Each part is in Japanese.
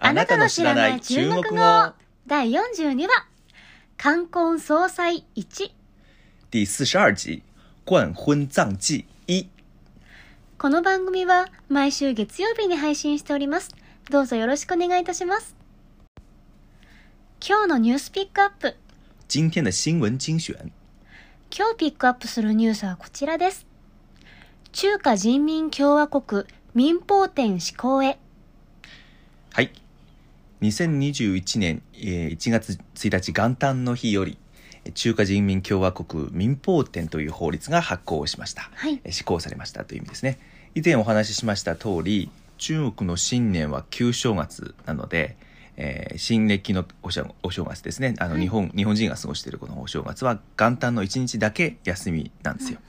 あなたの知らない中国語第42話。冠婚葬祭1第四十二集冠婚葬祭一。この番組は毎週月曜日に配信しております。どうぞよろしくお願いいたします。今日のニュースピックアップ。今天的新聞精選。今日ピックアップするニュースはこちらです。中華人民共和国民法典施行へ。はい2021年えー1月1日元旦の日よりえー中華人民共和国民法典という法律が発行しました、はい。えー施行されましたという意味ですね。以前お話ししました通り中国の新年は旧正月なので、えー新暦のお正お正月ですね。あのはい。日本、日本人が過ごしているこのお正月は元旦の1日だけ休みなんですよ、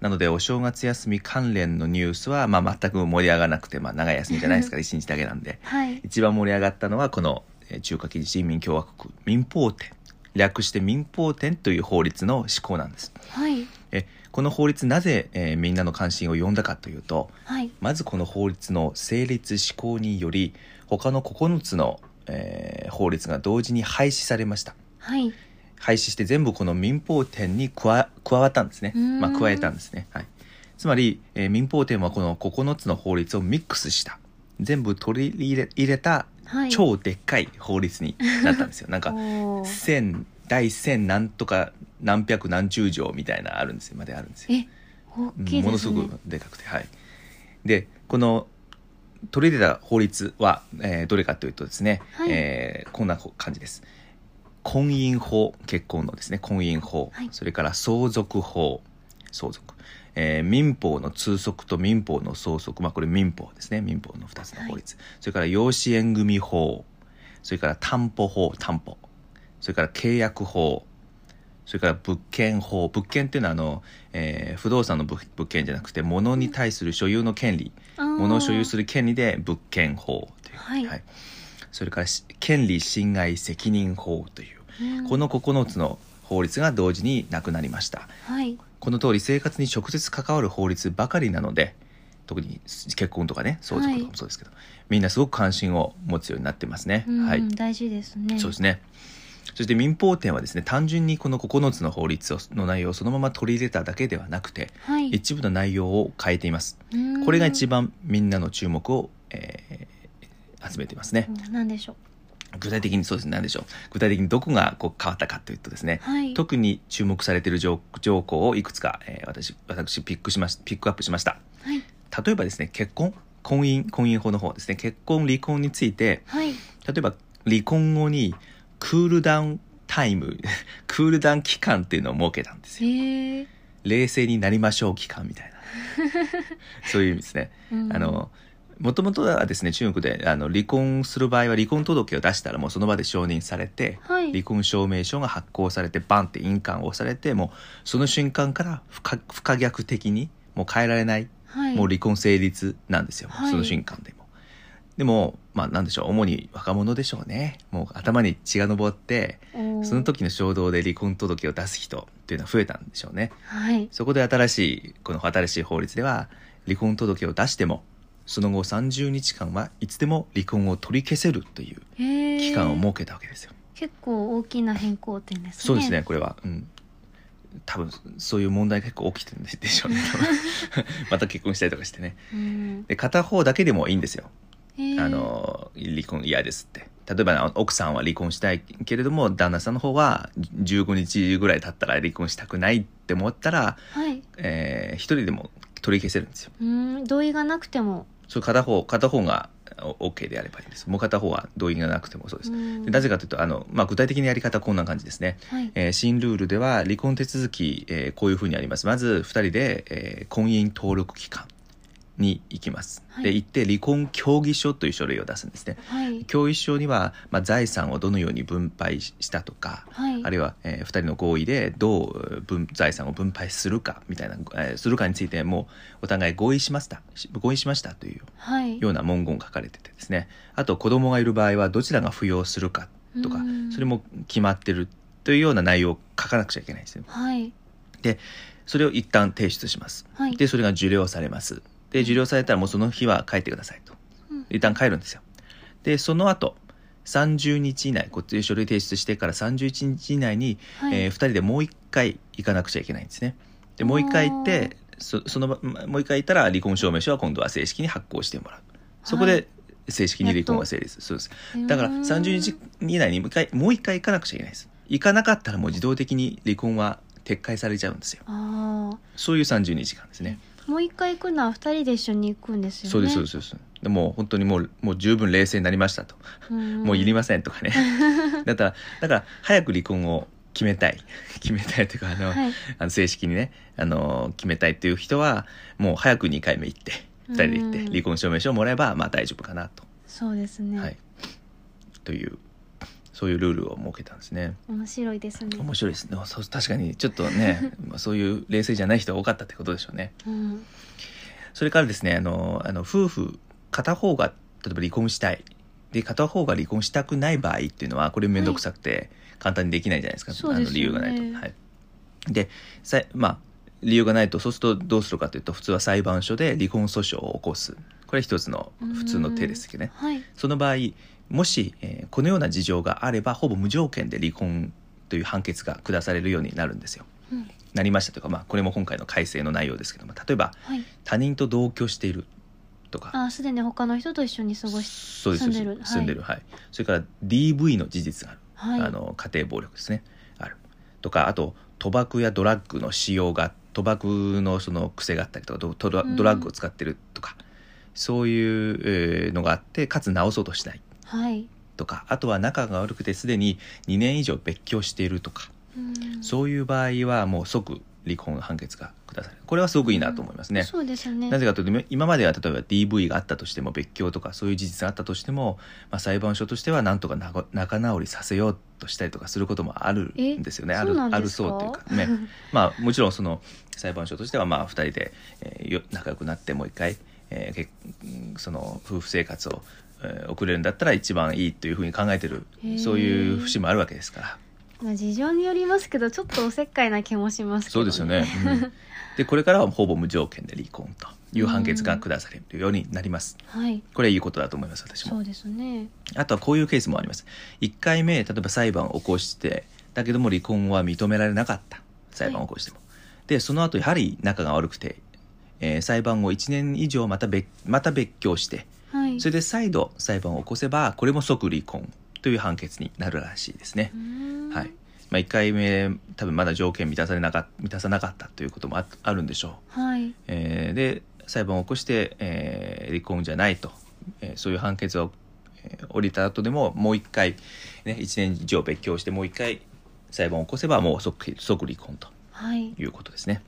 なのでお正月休み関連のニュースは、まあ、全く盛り上がらなくて、まあ、長い休みじゃないですから 1日だけなんで。はい。一番盛り上がったのはこのえー中華人民共和国民法典略して民法典という法律の施行なんです。はい。えこの法律なぜ、えーみんなの関心を呼んだかというとはい。まずこの法律の成立施行により他の9つの、えー法律が同時に廃止されました。はい。廃止して全部この民法典に加わ加わったんですね。まあ、加えたんですね、はい、つまり、えー民法典はこの9つの法律をミックスした。全部取り入れ入れたはい。超でっかい法律になったんですよ。なんか 千第千何とか何百何十条みたいなあるんですよ。まであるんですよ。え大きいですね。ものすごくでかくて。はい。でこの取り入れた法律は、えーどれかというとですね、はい。えーこんな感じです。婚姻法結婚のですね婚姻法、はい。それから相続法。相続、えー民法の通則と民法の相続。まあこれ民法ですね。民法の2つの法律、それから養子縁組法。それから担保法。担保。それから契約法。それから物件法。物件っていうのはあの、えー不動産の物物件じゃなくて物に対する所有の権利、物を所有するる権利で物件法という、はい。それからし権利侵害責任法という。この9つの法律が同時になくなりました。はい。この通り生活に直接関わる法律ばかりなので特に結婚とかね相続とかもそうですけど、みんなすごく関心を持つようになってますね、うんはい。大事ですね。そうですね。そして民法典はですね、単純にこの9つの法律をの内容をそのまま取り入れただけではなくて、はい。一部の内容を変えています。うん。これが一番みんなの注目を、えー集めていますね。うん。なんでしょう。具体的にそうです。ね、何でしょう。具体的にどこがこう変わったかというとですね、はい。特に注目されている条条項をいくつか、えー私、私ピックしましピックアップしました。はい。例えばですね、結婚、婚姻、婚姻法の方ですね、結婚、離婚について、はい。例えば離婚後にクールダウンタイム クールダウン期間っていうのを設けたんですよ。冷静になりましょう期間みたいな。そういう意味ですね、あのもともとはですね中国であの離婚する場合は離婚届を出したらもうその場で承認されて、はい。離婚証明書が発行されてバンって印鑑を押されてもうその瞬間から不可不可逆的にもう変えられないはい。もう離婚成立なんですよ、はい。その瞬間でも。でも、まあなんでしょう、主に若者でしょうね。もう頭に血が上って、その時の衝動で離婚届を出す人っていうのは増えたんでしょうね。はいそこで新しい、この新しい法律では、離婚届を出しても、その後30日間はいつでも離婚を取り消せるという期間を設けたわけですよ。結構大きな変更点ですねそうですね、これは。うん。多分、そういう問題が結構起きてるんでしょうね。また結婚したりとかしてね。うんで、片方だけでもいいんですよ。あの離婚嫌ですって。例えば奥さんは離婚したいけれども旦那さんの方は15日ぐらい経ったら離婚したくないって思ったら、はい。えー一人でも取り消せるんですよ。うん同意がなくても。それ片方片方がお OK であればいいんです。もう片方は同意がなくてもそうです、うん。でなぜかというとあの、まあ、具体的なやり方はこんな感じですね、はい。えー新ルールでは離婚手続き、えーこういうふうにあります。まず2人で、えー婚姻登録機関に行きます、はい。で行って離婚協議書という書類を出すんですね。はい。協議書には、まあ、財産をどのように分配したとか、はい。あるいは、え2人の合意でどう分財産を分配するかみたいな、えーするかについてもお互い合意しました。し合意しましたというはい。ような文言が書かれててですね。あと子供がいる場合はどちらが扶養するかとかうん。それも決まってるというような内容を書かなくちゃいけないんですよ。はい。でそれを一旦提出します。はい。でそれが受領されますで受領されたらもうその日は帰ってくださいと。うん。一旦帰るんですよ。でその後30日以内こっちで書類提出してから31日以内に、はい。え2人でもう1回行かなくちゃいけないんですね。でもう1回行ってそその場もう1回行ったら離婚証明書は今度は正式に発行してもらう。そこはで正式に離婚が成立。そうです。だから30日以内にもう一回もう一回行かなくちゃいけないです。行かなかったらもう自動的に離婚は撤回されちゃうんですよ。そういう32時間ですねもう一回行くのは二人で一緒に行くんですよね。そうですそうです。そうですでもう本当にもうもう十分冷静になりましたと、うん。もういりませんとかね。だからだから早く離婚を決めたい。決めたいというかあの、はい。あの正式にねあの決めたいっていう人はもう早く2回目行って2人で行ってうん離婚証明書をもらえばまあ大丈夫かなと、そうですね、はい。というそういうルールを設けたんですね。面白いですね。面白いです。ねそう確かにちょっとねまあ そういう冷静じゃない人が多かったってことでしょうね。うん。それからですねあのあの夫婦片方が例えば離婚したい。で片方が離婚したくない場合っていうのはこれ面倒くさくて簡単にできないじゃないですか、そうですよね。あの理由がないと。はい、でさまあ理由がないとそうするとどうするかというと普通は裁判所で離婚訴訟を起こす。これ一つの普通の手ですけどね。はい。その場合もし、えーこのような事情があればほぼ無条件で離婚という判決が下されるようになるんですよ。うん。なりましたというか、まあ、これも今回の改正の内容ですけども例えばはい。他人と同居しているとか。あすでに他の人と一緒に過ごしそうです住んでる。そうです住んでる、はい。それから DV の事実がある、はい。あの家庭暴力ですね。ある。とかあと賭博やドラッグの使用が賭博のその癖があったりとかドドラッグを使ってるとか、そういうえーのがあってかつ直そうとしないはい。とかあとは仲が悪くてすでに2年以上別居しているとか、うん。そういう場合はもう即離婚判決が下される。これはすごくいいなと思いますね。そうですね。なぜかというと今までは例えば DV があったとしても別居とかそういう事実があったとしても、まあ、裁判所としてはなんとか仲直りさせようとしたりとかすることもあるんですよね。えあるあるそうというかね。まあもちろんその裁判所としてはまあ2人で、えーよ仲良くなってもう一回、えーその夫婦生活を、えー送れるんだったら一番いいというふうに考えてるそういう節もあるわけですから。まあ事情によりますけどちょっとおせっかいな気もしますけど、そうですよね、うん。でこれからはほぼ無条件で離婚という判決が下されるようになります。はい。これはいいことだと思います私も。そうですね。あとはこういうケースもあります。1回目例えば裁判を起こしてだけども離婚は認められなかった。裁判を起こしても、でその後やはり仲が悪くて、えー裁判後1年以上また別また別居してはい。それで再度裁判を起こせばこれも即離婚という判決になるらしいですね。はい。まあ、1回目多分まだ条件満たされなか満たさなかったということもああるんでしょう。はい。えーで裁判を起こして、えー離婚じゃないと、えーそういう判決を、えー降りた後でももう一回、ね、1年以上別居してもう一回裁判を起こせばもう即即離婚とはい。いうことですね。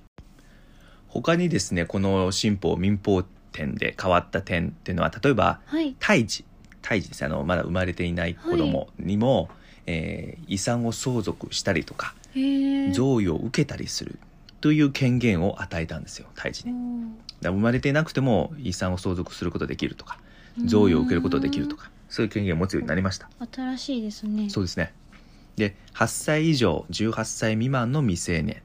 他にですねこの新法民法典で変わった点っていうのは例えばはい。胎児胎児ですあのまだ生まれていない子供にも、えー遺産を相続したりとか贈与を受けたりするという権限を与えたんですよ胎児に。だ生まれていなくても遺産を相続することができるとか贈与を受けることができるとかそういう権限を持つようになりました。新しいですね。そうですね。で8歳以上18歳未満の未成年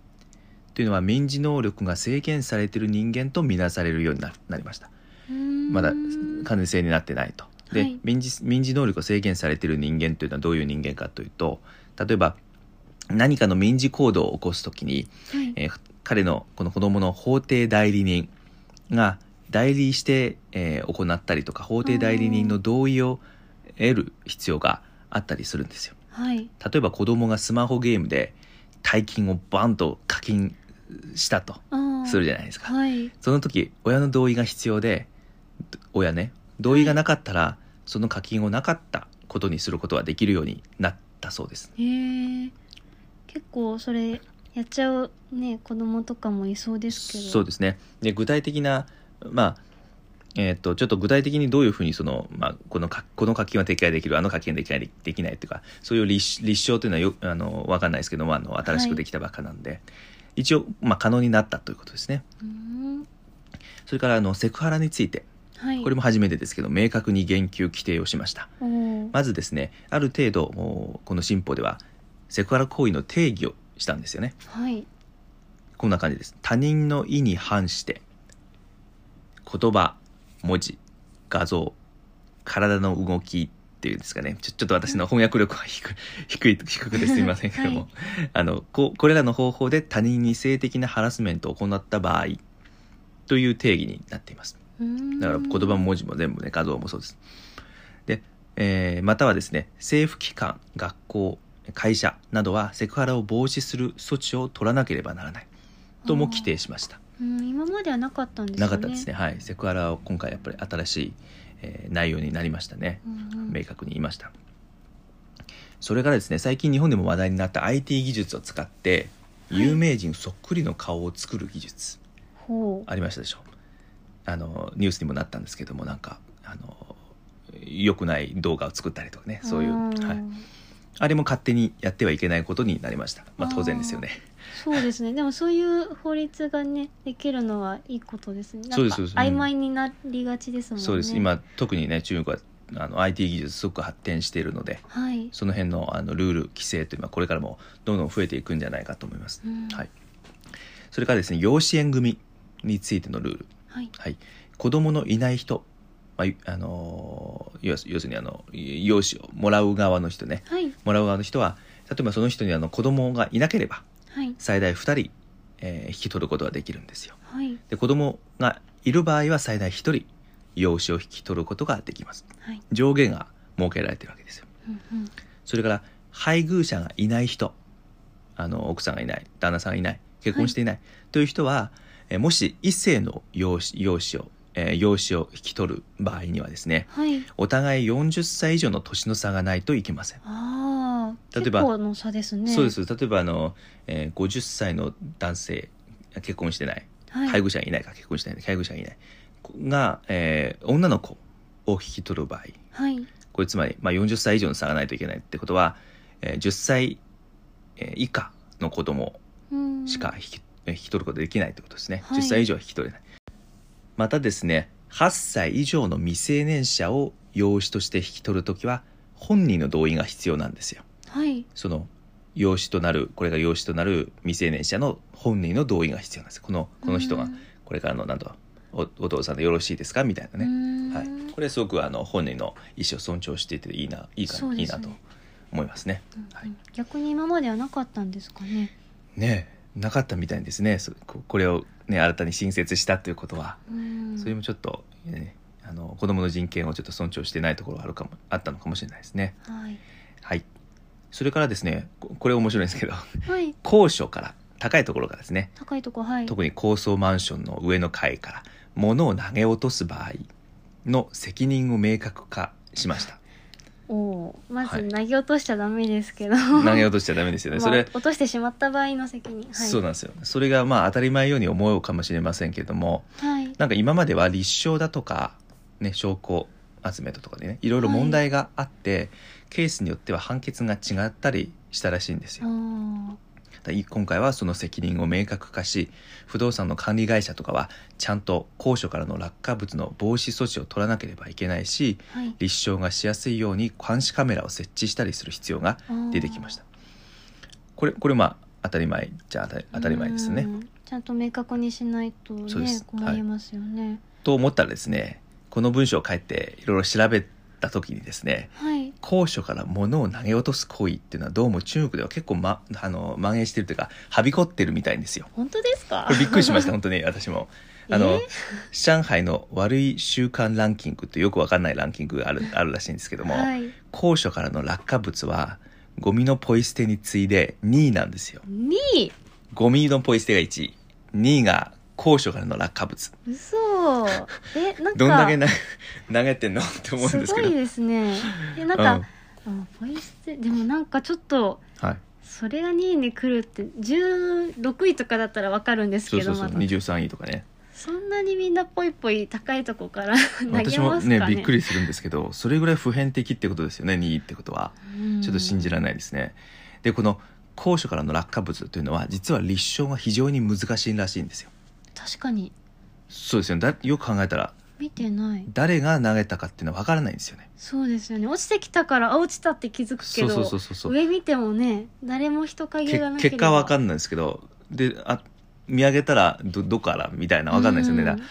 というのは民事能力が制限されている人間とみなされるようにななりました。まだ完全性になってないと。で、はい。民事民事能力が制限されている人間というのはどういう人間かというと例えば何かの民事行動を起こすときにはい。えー彼のこの子供の法定代理人が代理して、えー行ったりとか法定代理人の同意を得る必要があったりするんですよ。はい。例えば子供がスマホゲームで大金をバンと課金したとするじゃないですか。はい。その時親の同意が必要で親ね同意がなかったら、その課金をなかったことにすることができるようになったそうです。へえ結構それやっちゃうね子供とかもいそうですけど。そうですね。で具体的なまあえー、とちょっと具体的にどういうふうにその、まあ、このかこの課金は適用できるあの課金はできないできないというかそういう立立証というのはよあの分かんないですけどもあの新しくできたばっかなんで、一応、まあ、可能になったということですね。それからあのセクハラについてはい。これも初めてですけど明確に言及規定をしました。まずですねある程度この新法ではセクハラ行為の定義をしたんですよね。はい。こんな感じです。他人の意に反して言葉文字画像体の動きっていうんですかね。ちょちょっと私の翻訳力は低い低い低くてすみませんけども、はい。あのここれらの方法で他人に性的なハラスメントを行った場合という定義になっています。だから言葉も文字も全部ね画像もそうです。で、えーまたはですね政府機関学校会社などはセクハラを防止する措置を取らなければならない。とも規定しました。うん。今まではなかったんですよね。なかったですね。はい。セクハラは今回やっぱり新しい、えー内容になりましたね。うんうん。明確に言いました。それからですね最近日本でも話題になった IT 技術を使ってはい。有名人そっくりの顔を作る技術、ほありましたでしょ。あのニュースにもなったんですけどもなんかあの良くない動画を作ったりとかねうそういう、ん。はい、あれも勝手にやってはいけないことになりました。まあ当然ですよねそうですね。でもそういう法律がねできるのはいいことですね。そうですそうです。うん。曖昧になりがちですもんね。そうです。今特にね中国はあの IT 技術すごく発展しているのではい、その辺のあのルール規制というのはこれからもどんどん増えていくんじゃないかと思います、うん。はい、それからですね養子縁組についてのルール。はい。はい、子供のいない人、まあい、あのー要するにあの養子をもらう側の人ね。はい。もらう側の人は例えばその人にあの子供がいなければはい最大2人、えー引き取ることができるんですよ。はい。で子供がいる場合は最大1人養子を引き取ることができます。はい。上限が設けられてるわけですよ。うんうん。それから配偶者がいない人あの奥さんがいない旦那さんがいない結婚していない、という人は、えーもし異性の養子養子を、えー養子を引き取る場合にはですねはい。お互い40歳以上の年の差がないといけません、例えばの差ですね。そうです。例えばあの、えー50歳の男性結婚してない、はい。配偶者がいないか結婚してない。配偶者がいない。が、えー女の子を引き取る場合。はい。これつまり、まあ、40歳以上の差がないといけないってことは、えー10歳、えー以下の子供うん。しか引き,、えー引き取ることができないということですね、はい。10歳以上は引き取れない。またですね8歳以上の未成年者を養子として引き取るときは本人の同意が必要なんですよはい。その養子となるこれが養子となる未成年者の本人の同意が必要なんです。このこの人がうん。これからのなんとおお父さんでよろしいですか？みたいなね、ねはい、これすごくあの本人の意思を尊重していていいないいかね。いいなと思いますね。はい。逆に今まではなかったんですかね？ねえなかったみたいですね。そここれを、ね、新たに新設したということは、うん。それもちょっと、ね、あの子供の人権をちょっと尊重してないところがあるかもあったのかもしれないですね。はい。はい、それからですねここれ面白いんですけどはい。高所から高いところからですね。高いとこはい。特に高層マンションの上の階から物を投げ落とす場合の責任を明確化しました。おまはい。ず投げ落としちゃダメですけど。投げ落としちゃダメですよね。まあそれ落としてしまった場合の責任。はい。そうなんですよ。それがまあ当たり前ように思うかもしれませんけどもはい。なんか今までは立証だとか、ね、証拠集めだとかでねいろいろ問題があって、ケースによっては判決が違ったりしたらしいんですあよ。今回はその責任を明確化し不動産の管理会社とかはちゃんと高所からの落下物の防止措置を取らなければいけないしはい立証がしやすいように監視カメラを設置したりする必要が出てきました。これこれまあ当たり前じゃ当たり当たり前ですね。うんちゃんと明確にしないとね困りますよねと思ったらですねこの文章を書いていろいろ調べた時にですねはい高所から物を投げ落とす行為っていうのはどうも中国では結構、ま、あの蔓延してるというかはびこってるみたいんですよ。本当ですか？びっくりしました 本当に私も。あの、え？上海の悪い習慣ランキングってよくわかんないランキングがある あるらしいんですけども、はい高所からの落下物はゴミのポイ捨てに次いで2位なんですよ。2位？ゴミのポイ捨てが1位2位が高所からの落下物。嘘。えなんか。どんだけな 投げてんのって思うんですけど。ごいですね。えなんか、あポイ捨てでもなんかちょっとはい。それが2位に来るって16位とかだったらわかるんですそうそうそう、けどまだ23位とかね。そんなにみんなポイポイ高いとこから投げ私もますかね？ねびっくりするんですけどそれぐらい普遍的ってことですよね2位ってことは。うん。ちょっと信じられないですね、でこの高所からの落下物というのは実は立証が非常に難しいらしいんですよ確かに。そうですよね。だよく考えたら。見てない。誰が投げたかっていうのは分からないんですよね。そうですよね。落ちてきたからあ落ちたって気づくけそうどそうそうそうそう。上見てもね誰も人影けがなければ。結果は分かんないですけどであ見上げたらどどこから？みたいな分かんないですよね、うん。だから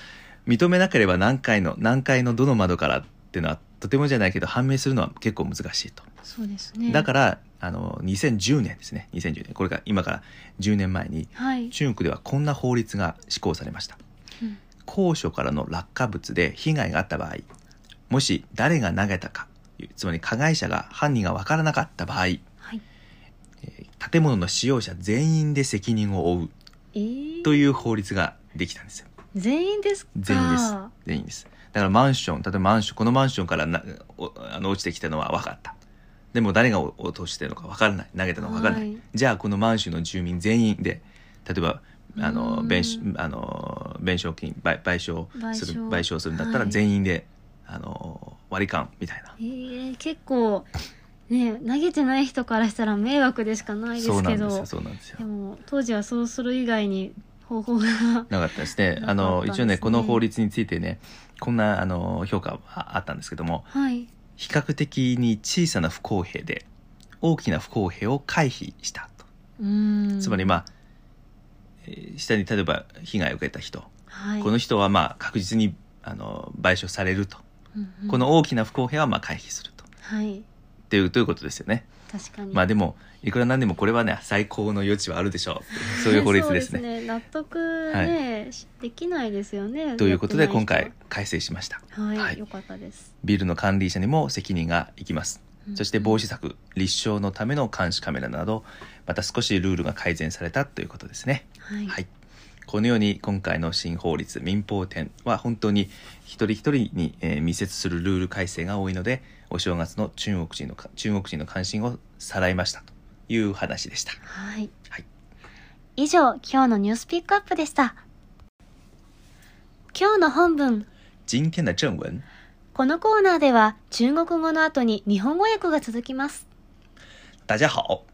認めなければ何回の何階のどの窓からっていうのはとてもじゃないけど判明するのは結構難しいと。そうですね。だから、あの、2010年ですね。2010年。これが今から10年前に、はい。中国ではこんな法律が施行されました。うん高所からの落下物で被害があった場合、もし誰が投げたか、つまり加害者が犯人が分からなかった場合、はい。えー建物の使用者全員で責任を負うえー、という法律ができたんですよ。全員ですか全員です。全員です。だからマンション、例えばマンション、このマンションからなおあの落ちてきたのは分かった。でも誰が落としてるのか分からない。投げたのか分からない。はいじゃあこのマンションの住民全員で、例えば、あうの、ん弁償、あの、弁償金、賠賠償する、賠償するんだったらはい全員で、あの、割り勘みたいな。えー、結構、ね、投げてない人からしたら迷惑でしかないですけどで。も当時はそうする以外に方法がなかったですね。あの、ね一応ね、この法律についてね、こんな、あの、評価はあったんですけども、はい。比較的に小さな不公平で、大きな不公平を回避したと。つまりまあ、えー下に例えば被害を受けた人、はい、この人はまあ確実にあの賠償されると、うんうんこの大きな不公平はまあ回避するとはい。っていうということですよね。確かに。まあでもいくらなんでもこれはね最高の余地はあるでしょう そういう法律ですね。ね。納得ね、しできないですよね。ということで今回改正しました。はい、はいよかったです。ビルの管理者にも責任がいきます。うんそして防止策、立証のための監視カメラなど、また少しルールが改善されたということですね。はい。はい。このように今回の新法律民法典は本当に一人一人に、えー密接するルール改正が多いので、お正月の中国人のか中国人の関心をさらいましたという話でした。はい。はい。以上、今日のニュースピックアップでした。今日の本文。今天的正文。このコーナーでは中国語の後に日本語訳が続きます。大家好，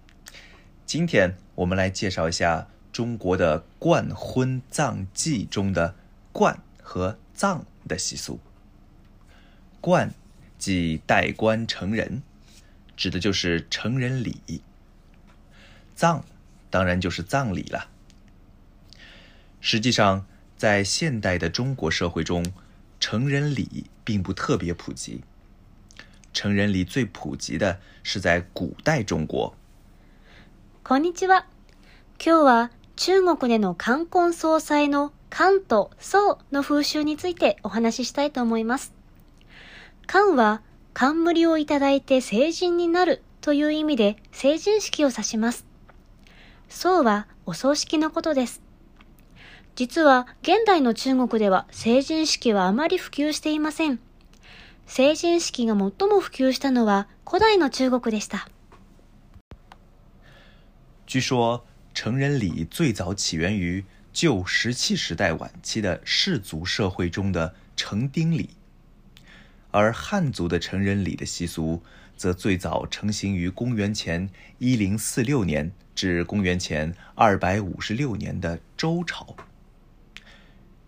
今天我们来介绍一下中国的冠婚葬祭中的“冠”和“葬”的习俗。冠即戴冠成人，指的就是成人礼；葬当然就是葬礼了。实际上，在现代的中国社会中，成人礼并不特别普及。成人礼最普及的是在古代中国。こんにちは。今日は中国での冠婚葬祭の冠と葬の風習についてお話ししたいと思います。冠は冠をいただいて成人になるという意味で成人式を指します。 葬はお葬式のことです。実は現代の中国では成人式はあまり普及していません。成人式が最も普及したのは古代の中国でした。据说，成人礼最早起源于旧石器时代晚期的氏族社会中的成丁礼，而汉族的成人礼的习俗则最早成型于公元前一零四六年至公元前二百五十六年的周朝。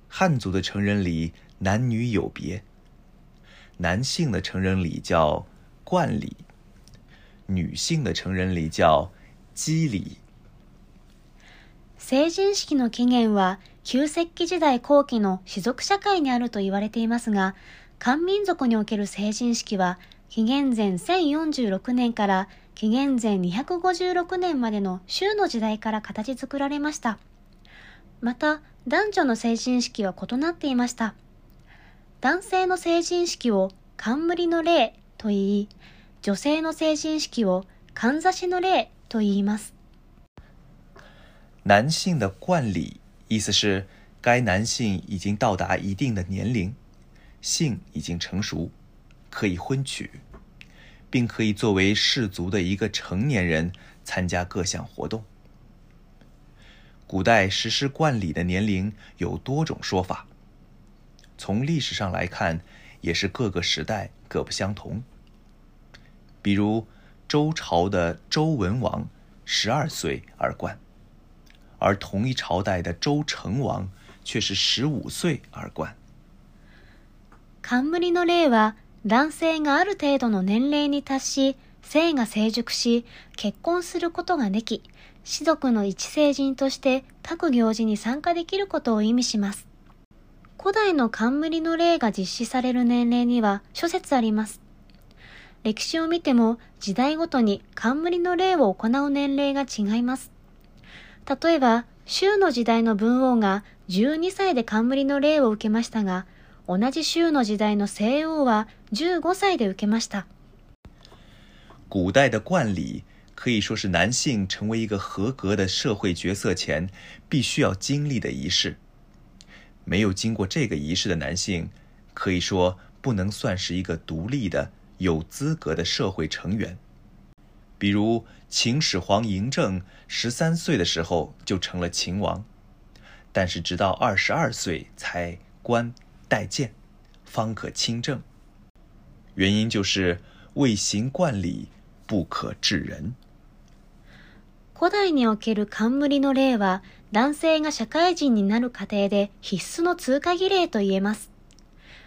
汉族的成人礼男女有别，男性的成人礼叫冠礼，女性的成人礼叫姬礼。成人式の起源は旧石器時代後期の氏族社会にあると言われていますが、漢民族における成人式は 紀元前1046年から紀元前256年までの州の時代から形作られました。また、男女の成人式は異なっていました。男性の成人式を冠の礼と言い、女性の成人式をかんざしの礼と言います。男性的冠礼意思是该男性已经到达一定的年龄，性已经成熟，可以婚娶，并可以作为氏族的一个成年人参加各项活动。古代实施冠礼的年龄有多种说法，从历史上来看，也是各个时代各不相同。比如周朝的周文王十二岁而冠。而同一朝代的周成王却是十五岁而冠。冠の例は、男性がある程度の年齢に達し、性が成熟し、結婚することができ、士族の一成人として各行事に参加できることを意味します。古代の冠の例が実施される年齢には諸説あります。歴史を見ても時代ごとに冠の礼を行う年齢が違います。例えば、州の時代の文王が12歳で冠の礼を受けましたが、同じ州の時代の西王は15歳で受けました。古代的冠礼可以说是男性成为一个合格的社会角色前必须要经历的仪式。没有经过这个仪式的男性，可以说不能算是一个独立的、有资格的社会成员。比如秦始皇嬴政十三岁的时候就成了秦王，但是直到二十二岁才冠 代见，方可亲政。原因就是未行冠礼。不可治人。古代における冠の例は、男性が社会人になる過程で必須の通過儀礼と言えます。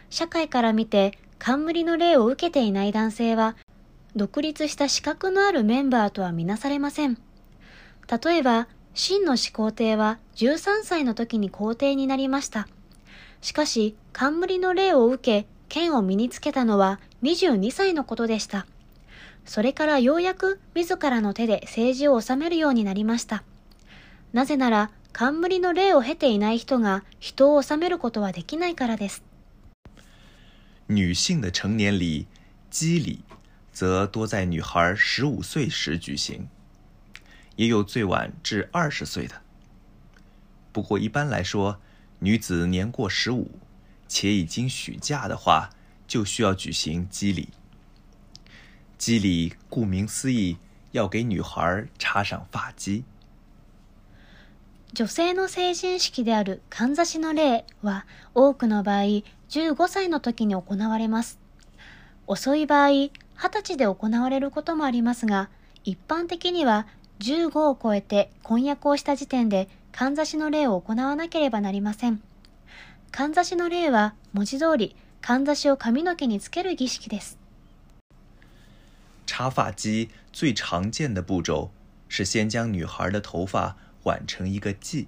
社会から見て、冠の例を受けていない男性は、独立した資格のあるメンバーとはみなされません。例えば、真の始皇帝は13歳の時に皇帝になりました。しかし、冠の例を受け、剣を身につけたのは22歳のことでした。それからようやく自らの手で政治を治めるようになりました。なぜなら、冠の礼を経ていない人が人を治めることはできないからです。女性的成年礼、基礼，则多在女孩十五岁时举行，也有最晚至二十岁的。不过一般来说，女子年过十五且已经许嫁的话，就需要举行基礼。基礼顾名思義、要给女孩插上发髻。女性の成人式であるかんざしの礼は多くの場合15歳の時に行われます。遅い場合20歳で行われることもありますが一般的には15を超えて婚約をした時点で かんざしの礼を行わなければなりません。かんざしの礼は文字通りかんざしを髪の毛につける儀式です。插发髻最常见的步骤是先将女孩的头发挽成一个髻，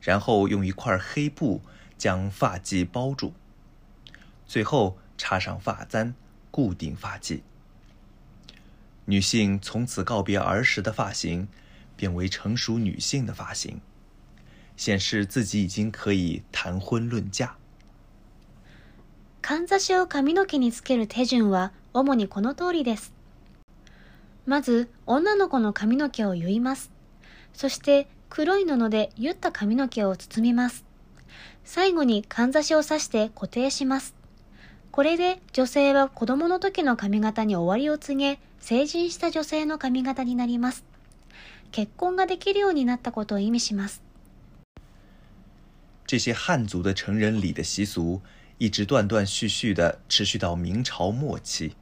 然后用一块黑布将发髻包住，最后插上发簪固定发髻。女性从此告别儿时的发型， 变为成熟女性的发型，显示自己已经可以谈婚论嫁。かんざしを髪の毛につける手順は主にこの通りです。まず、女の子の髪の毛を結います。そして、黒い布で結った髪の毛を包みます。最後にかんざしを刺して固定します。これで女性は子供の時の髪型に終わりを告げ、成人した女性の髪型になります。結婚ができるようになったことを意味します。这些汉族的成人礼的习俗，一直断断续续的持续到明朝末期。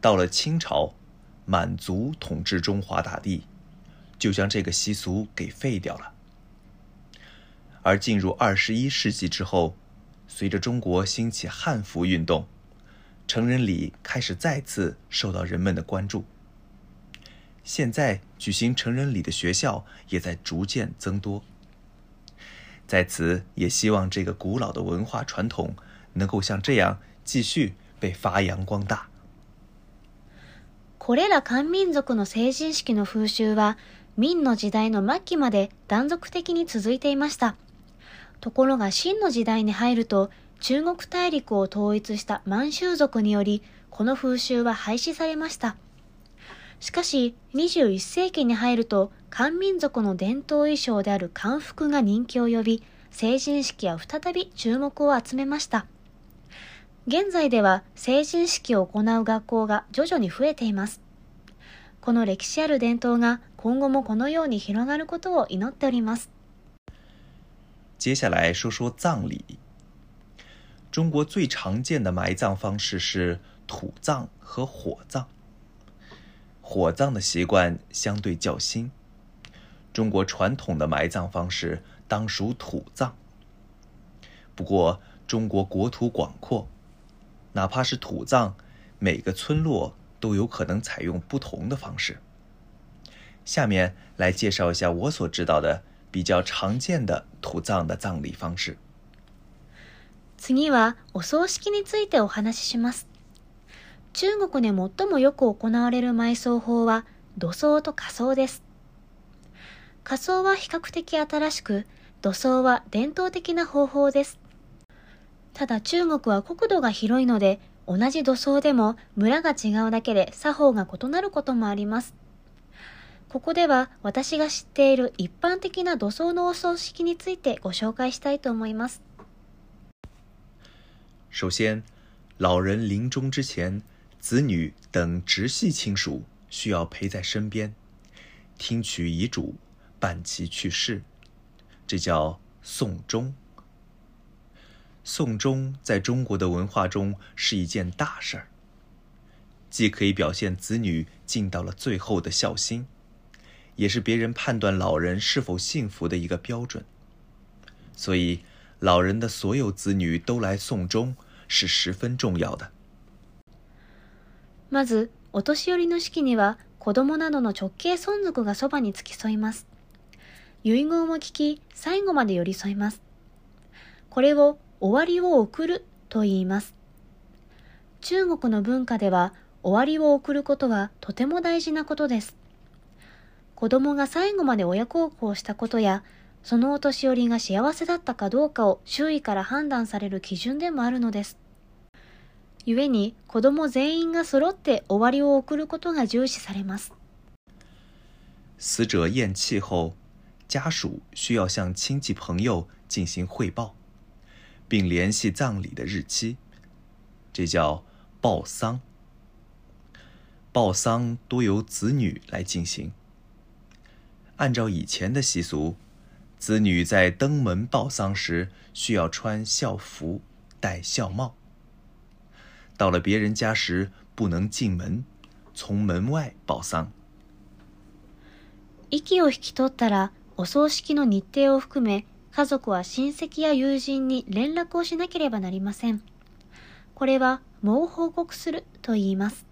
到了清朝，满族统治中华大地，就将这个习俗给废掉了。而进入二十一世纪之后，随着中国兴起汉服运动，成人礼开始再次受到人们的关注。 现在举行成人礼的学校也在逐渐增多。在此，也希望这个古老的文化传统能够像这样继续被发扬光大。これら漢民族の成人式の風習は、明の時代の末期まで断続的に続いていました。ところが清の時代に入ると、中国大陸を統一した満州族により、この風習は廃止されました。 しかし、21世紀に入ると、漢民族の伝統衣装である漢服が人気を呼び、成人式は再び注目を集めました。現在では成人式を行う学校が徐々に増えています。この歴史ある伝統が今後もこのように広がることを祈っております。接下来说说葬礼。中国最常见的埋葬方式是土葬和火葬。火葬的习惯相对较新，中国传统的埋葬方式当属土葬。不过，中国国土广阔。哪怕是土葬，每个村落都有可能采用不同的方式。下面来介绍一下我所知道的比较常见的土葬的葬礼方式。次はお葬式についてお話しします。 中国で最もよく行われる埋葬法は土葬と火葬です。火葬は比較的新しく、土葬は伝統的な方法です。ただ中国は国土が広いので、同じ土葬でも村が違うだけで作法が異なることもあります。ここでは私が知っている一般的な土葬のお葬式についてご紹介したいと思います。首先、老人临终之前，子女等直系亲属需要陪在身边，听取遗嘱，办其去世，这叫送终。送终在中国的文化中是一件大事儿，既可以表现子女尽到了最后的孝心。也是别人判断老人是否幸福的一个标准，所以老人的所有子女都来送终是十分重要的。まず、お年寄りの式には子供などの直系孫族がそばに付き添います。遺言を聞き、最後まで寄り添います。これを終わりを送ると言います。中国の文化では終わりを送ることはとても大事なことです。子供が最後まで親孝行したことや、そのお年寄りが幸せだったかどうかを周囲から判断される基準でもあるのです。故に子供全員が揃って終わりを送ることが重視されます。死者咽气后，家属需要向亲戚朋友进行汇报，并联系葬礼的日期，这叫报丧。报丧多由子女来进行。按照以前的习俗，子女在登门报丧时需要穿孝服、戴孝帽。 到了别人家时，不能进门，从门外报丧。息を引き取ったら、お葬式の日程を含め、家族は親戚や友人に連絡をしなければなりません。これは、もう報告すると言います。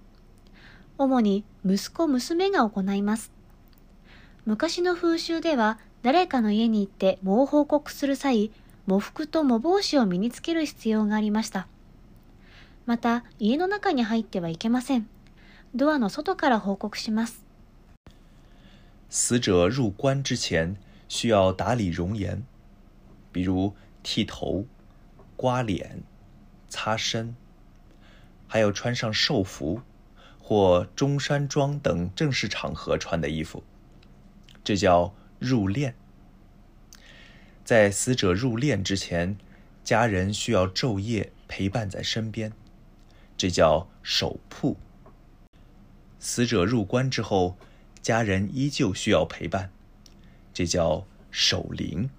主に息子娘が行います。昔の風習では誰かの家に行って藻を報告する際、喪服と喪帽子を身につける必要がありました。また、家の中に入ってはいけません。ドアの外から報告します。死者入棺之前需要打理容颜，比如剃头、刮脸、擦身，还要穿上寿服或中山装等正式场合穿的衣服。这叫入殓。在死者入殓之前，家人需要昼夜陪伴在身边， 这叫守铺。死者入棺之后，家人依旧需要陪伴，这叫守灵。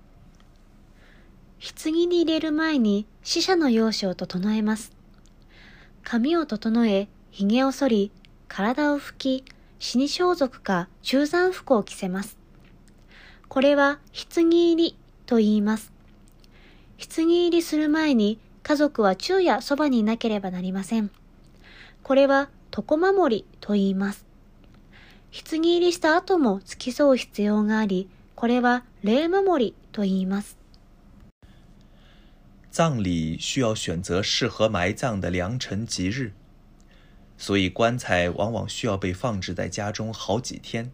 棺に入れる前に死者の容姿を整えます。髪を整え、髭を剃り、体を拭き、死に装束か中山服を着せます。これは棺入りと言います。棺入りする前に家族は昼夜そばにいなければなりません。これは床守りと言います。棺入りした後も付き添う必要があり、これは霊守りと言います。葬礼需要选择适合埋葬的良辰吉日。所以棺材往往需要被放置在家中好几天，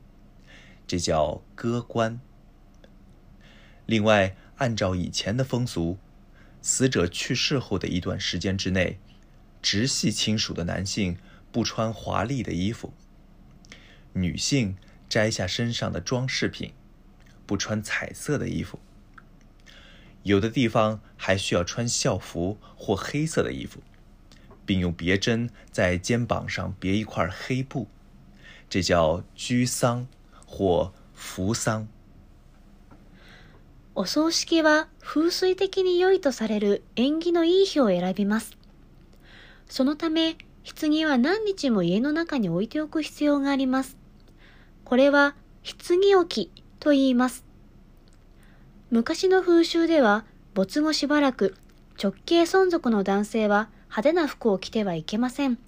这叫搁棺。另外，按照以前的风俗，死者去世后的一段时间之内，直系亲属的男性不穿华丽的衣服，女性摘下身上的装饰品，不穿彩色的衣服。有的地方还需要穿校服或黑色的衣服。并用别针在肩膀上别一块黑布，这叫居丧或扶丧。お葬式は風水的に良いとされる縁起のいい日を選びます。そのため、棺は何日も家の中に置いておく必要があります。これは棺置きと言います。昔の風習では、没後しばらく直系存続の男性は派手な服を着てはいけません。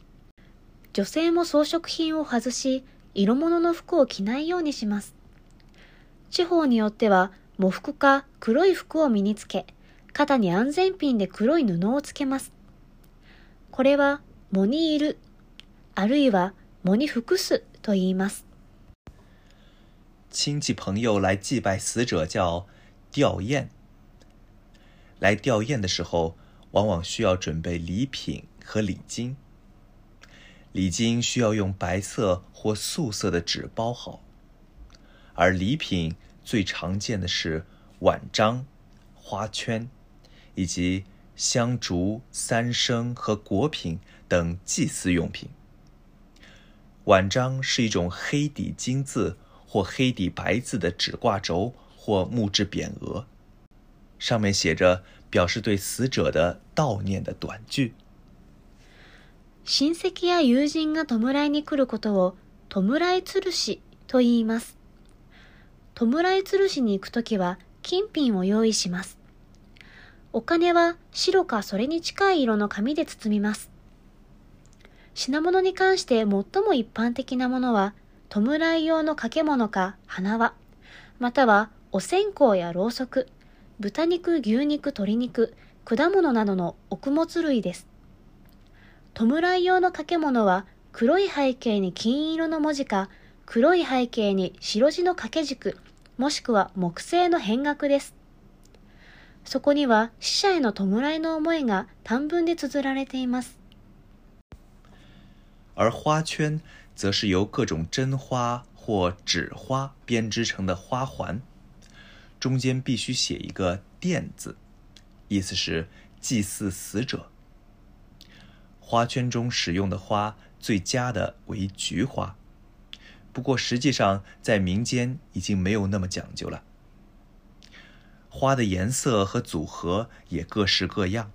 女性も装飾品を外し、色物の服を着ないようにします。地方によっては、喪服か黒い服を身につけ、肩に安全ピンで黒い布をつけます。これは、喪にいる、あるいは喪に服すと言います。亲戚朋友来祭拜死者叫吊唁。来吊唁的时候，往往需要准备礼品和礼金。礼金需要用白色或素色的纸包好，而礼品最常见的是碗章、花圈，以及香烛、三牲和果品等祭祀用品。碗章是一种黑底金字或黑底白字的纸挂轴或木质匾额，上面写着表示对死者的悼念的短句。親戚や友人が弔いに来ることを弔い吊るしと言います。 弔い吊るしに行くときは金品を用意します。お金は白かそれに近い色の紙で包みます。品物に関して最も一般的なものは、弔い用の掛物か花輪、またはお線香やろうそく、豚肉、牛肉、鶏肉、果物などの穀物類です。弔い用の掛物は黒い背景に金色の文字か黒い背景に白地の掛け軸もしくは木製の変額です。そこには死者への弔いの思いが短文で綴られています。而花圈则是由各种真花或纸花编织成的花环，中间必须写一个“奠”字，意思是祭祀死者。花圈中使用的花最佳的为菊花，不过实际上在民间已经没有那么讲究了。花的颜色和组合也各式各样，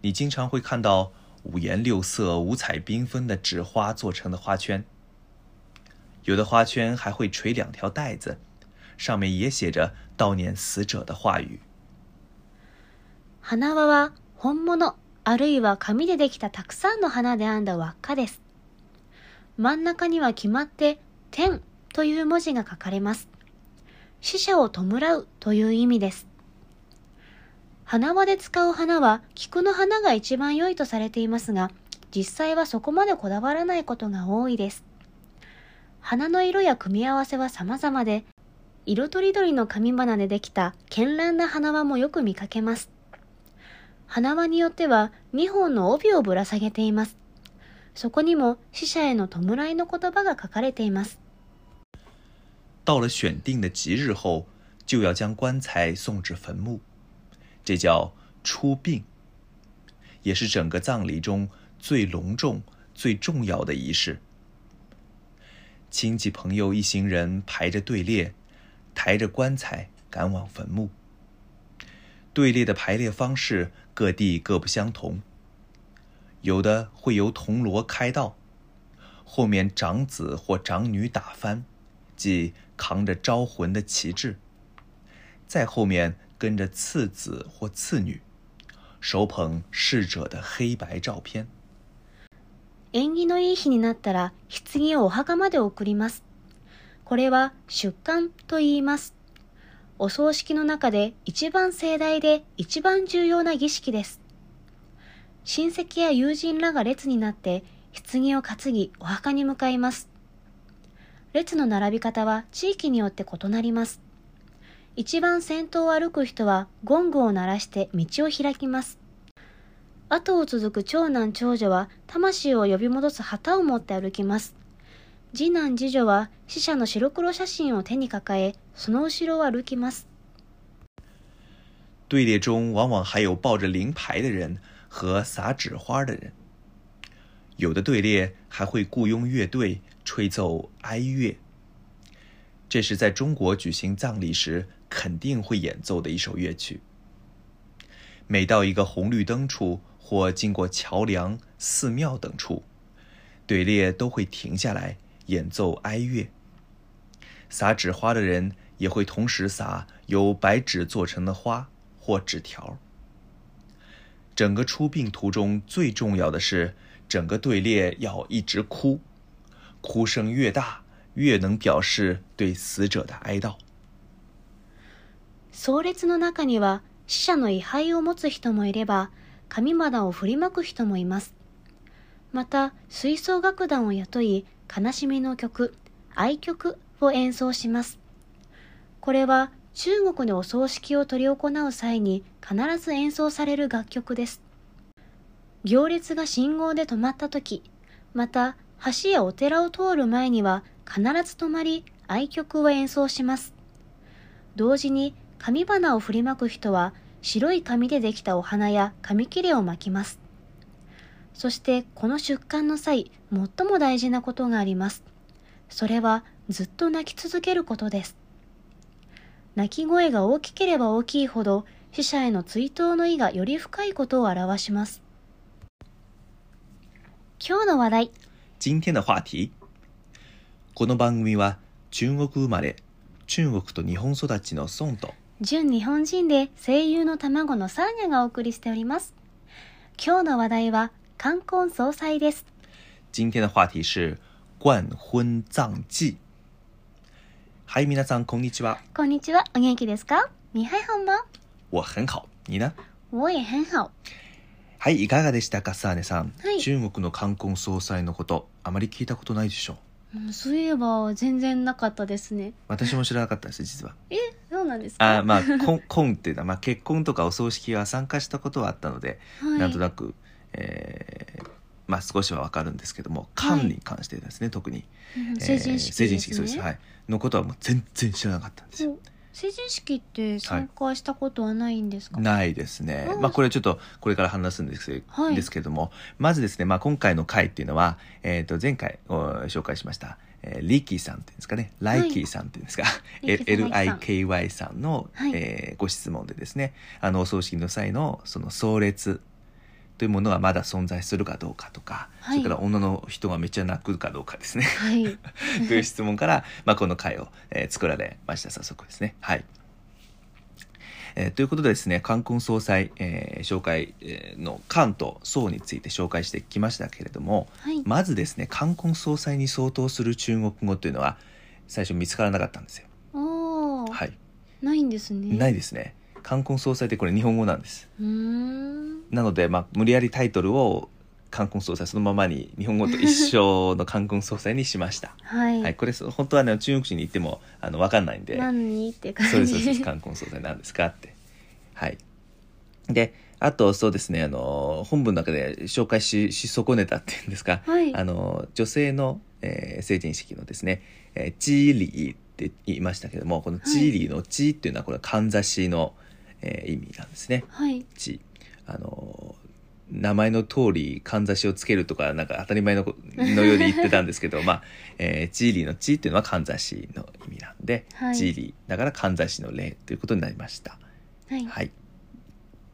你经常会看到五颜六色、五彩缤纷的纸花做成的花圈。有的花圈还会垂两条带子，上面也写着悼念死者的话语。花輪は本物あるいは紙でできたたくさんの花で編んだ輪っかです。 真ん中には決まって天という文字が書かれます。死者を弔うという意味です。花輪で使う花は菊の花が一番良いとされていますが、実際はそこまでこだわらないことが多いです。花の色や組み合わせは様々で、色とりどりの紙花でできた絢爛な花輪もよく見かけます。花輪によっては2本の帯をぶら下げています。そこにも死者への弔いの言葉が書かれています。到了选定的吉日后，就要将棺材送至坟墓，这叫出殡，也是整个葬礼中最隆重、最重要的仪式。亲戚朋友一行人排着队列，抬着棺材赶往坟墓。队列的排列方式各地各不相同， 有的会由铜锣开道，后面长子或长女打幡，即扛着招魂的旗帜；再后面跟着次子或次女，手捧逝者的黑白照片。縁起のいい日になったら棺をお墓まで送ります。これは出棺と言います。お葬式の中で一番盛大で一番重要な儀式です。 親戚や友人らが列になって棺を担ぎお墓に向かいます。列の並び方は地域によって異なります。一番先頭を歩く人はゴングを鳴らして道を開きます。後を続く長男長女は魂を呼び戻す旗を持って歩きます。次男次女は死者の白黒写真を手に抱え、その後ろを歩きます。队列中往往还有抱着灵牌的人和撒纸花的人，有的队列还会雇佣乐队吹奏哀乐。这是在中国举行葬礼时肯定会演奏的一首乐曲。每到一个红绿灯处或经过桥梁、寺庙等处，队列都会停下来演奏哀乐。撒纸花的人也会同时撒由白纸做成的花或纸条。整个出殡途中最重要的是，整个队列要一直哭，哭声越大，越能表示对死者的哀悼。葬列の中には死者の位牌を持つ人もいれば、神花を振りまく人もいます。 また吹奏楽団を雇い悲しみの曲愛曲を演奏しますこれは 中国でお葬式を執り行う際に必ず演奏される楽曲です。行列が信号で止まった時また橋やお寺を通る前には必ず止まり愛曲を演奏します。同時に紙花を振りまく人は白い紙でできたお花や紙切れを巻きます。そしてこの出棺の際最も大事なことがあります。それはずっと泣き続けることです。泣き声が大きければ大きいほど死者への追悼の意がより深いことを表します。今日の話題。今天的話題。この番組は中国生まれ中国と日本育ちの孫と。純日本人で声優の卵のサーニャがお送りしております。今日の話題は冠婚葬祭です。今天的話題是冠婚葬祭はい皆さんこんにちは。こんにちはお元気ですか？你还好吗我很好。你呢？我也很好。はいいかがでしたかサーネさん、はい。中国の冠婚葬祭のことあまり聞いたことないでしょう。うんそういえば全然なかったですね。私も知らなかったです実は。えそうなんですか？あまあ婚 婚っていうのは、まあ、結婚とかお葬式は参加したことはあったので、はい。なんとなく、えーまあ、少しはわかるんですけども冠に関してですね、特に、うんえー成人式成人式そうです、はい、のことはもう全然知らなかったんですよ。お成人式って参加したことはないんですか、ないですね。う。ん。まあこれちょっとこれから話すんですけ,、はい。ですけども。まずですね、まあ、今回の回っていうのは、えー、と前回お紹介しました、えーリッキーさんっていうんですかね。ライキーさんっていうんですか、リッキーさん LIKY さんの、はい。えーご質問でですね。あのお葬式の際のその葬列というものがまだ存在するかどうかとか、はい。それから女の人がめっちゃ泣くかどうかですね。はい。という質問から、まあ、この回を、えー作られました早速ですね。はい。えーということでですね冠婚葬祭、えー紹介えーの冠と葬について紹介してきましたけれどもはい。まずですね冠婚葬祭に相当する中国語というのは最初見つからなかったんですよ。はい、ないんですね。ないですね。冠婚葬祭ってこれ日本語なんです。うーんなので、まあ、無理やりタイトルを冠婚葬祭そのままに日本語と一緒の冠婚葬祭にしました。はい、はい、これ本当はね中国人に言ってもあの分かんないんで。何って感じ。そうですそうです。冠婚葬祭なんですかって。はい。であとそうですねあの本文の中で紹介しし損ねたっていうんですか、はい。あの女性の、えー成人式のですね「えー、チーリー」って言いましたけどもこの「チーリー」の「チー」っていうのはこれはかんざしの、えー意味なんですね。はい。チあの名前の通りかんざしをつけるとかなんか当たり前のこのように言ってたんですけど まあ、えーチーリーの「チー」っていうのはかんざしの意味なんで、はいチーリーだからかんざしの例ということになりました。はいはい。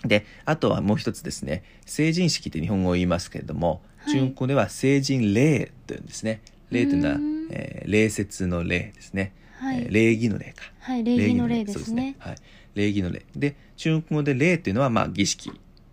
で、あとはもう一つですね、成人式って日本語を言いますけれども、はい中国語では成人礼というんですね。礼というのはえー礼節の礼ですね。はい、えー礼儀の礼か。はい礼儀の礼ですねはい。礼儀の礼。で、中国語で礼っていうのは、まあ、儀式、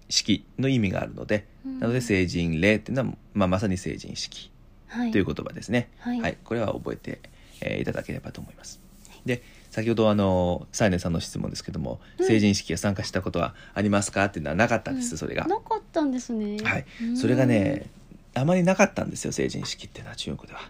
式の意味があるので、うん。なので成人礼っていうのは、まあ、まさに成人式はい。という言葉ですね。はい。これは覚えて、えーいただければと思います。で、先ほどあのサイネさんの質問ですけども、うん。成人式は参加したことはありますかっていうのはなかったんです、うん。それが。なかったんですね。はい、うん。それがね、あまりなかったんですよ成人式っていうのは中国では。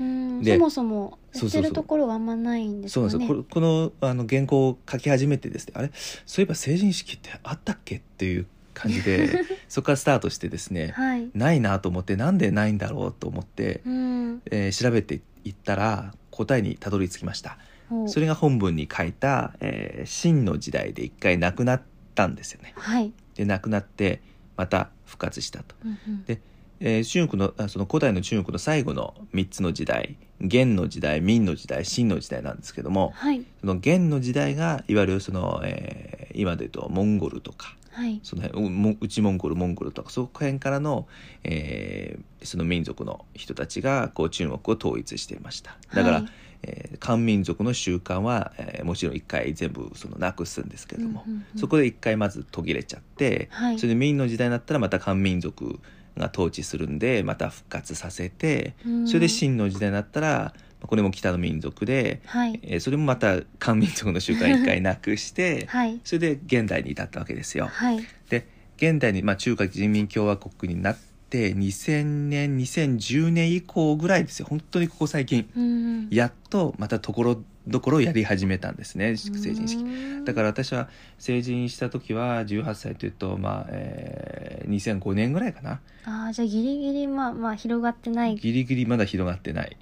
うん。でそもそもやってるところはあんまないんですかね。そうなんです。よ。このあの原稿を書き始めてですね、あれ？そういえば成人式ってあったっけ？っていう感じで、そこからスタートしてですね、はいないなと思ってなんでないんだろうと思って、うんえー調べていったら答えにたどり着きました。それが本文に書いた、えー秦の時代で一回亡くなったんですよね。はい、で亡くなってまた復活したと。うんうんでえー中国のあその古代の中国の最後の3つの時代元の時代明の時代秦の時代なんですけどもはいその元の時代がいわゆるその、えー今で言うとモンゴルとかはい。その辺内モンゴルモンゴルとかそこ辺からの、えーその民族の人たちがこう中国を統一していました。だから、はい。えー漢民族の習慣は、えーもちろん一回全部そのなくすんですけれども、うんうんうん。そこで一回まず途切れちゃって、はい。それで明の時代になったらまた漢民族が統治するんでまた復活させて、うん。それで秦の時代になったらこれも北の民族で、はい。えーそれもまた漢民族の習慣一回なくして、はい。それで現代に至ったわけですよ。はい。で現代に、まあ、中華人民共和国になって2000年2010年以降ぐらいですよ。本当にここ最近。うんやっとまたところどころやり始めたんですね成人式だから私は成人した時は18歳というとまあ、えー2005年ぐらいかな。ああじゃあギリギリまあまあ広がってない。ギリギリまだ広がってない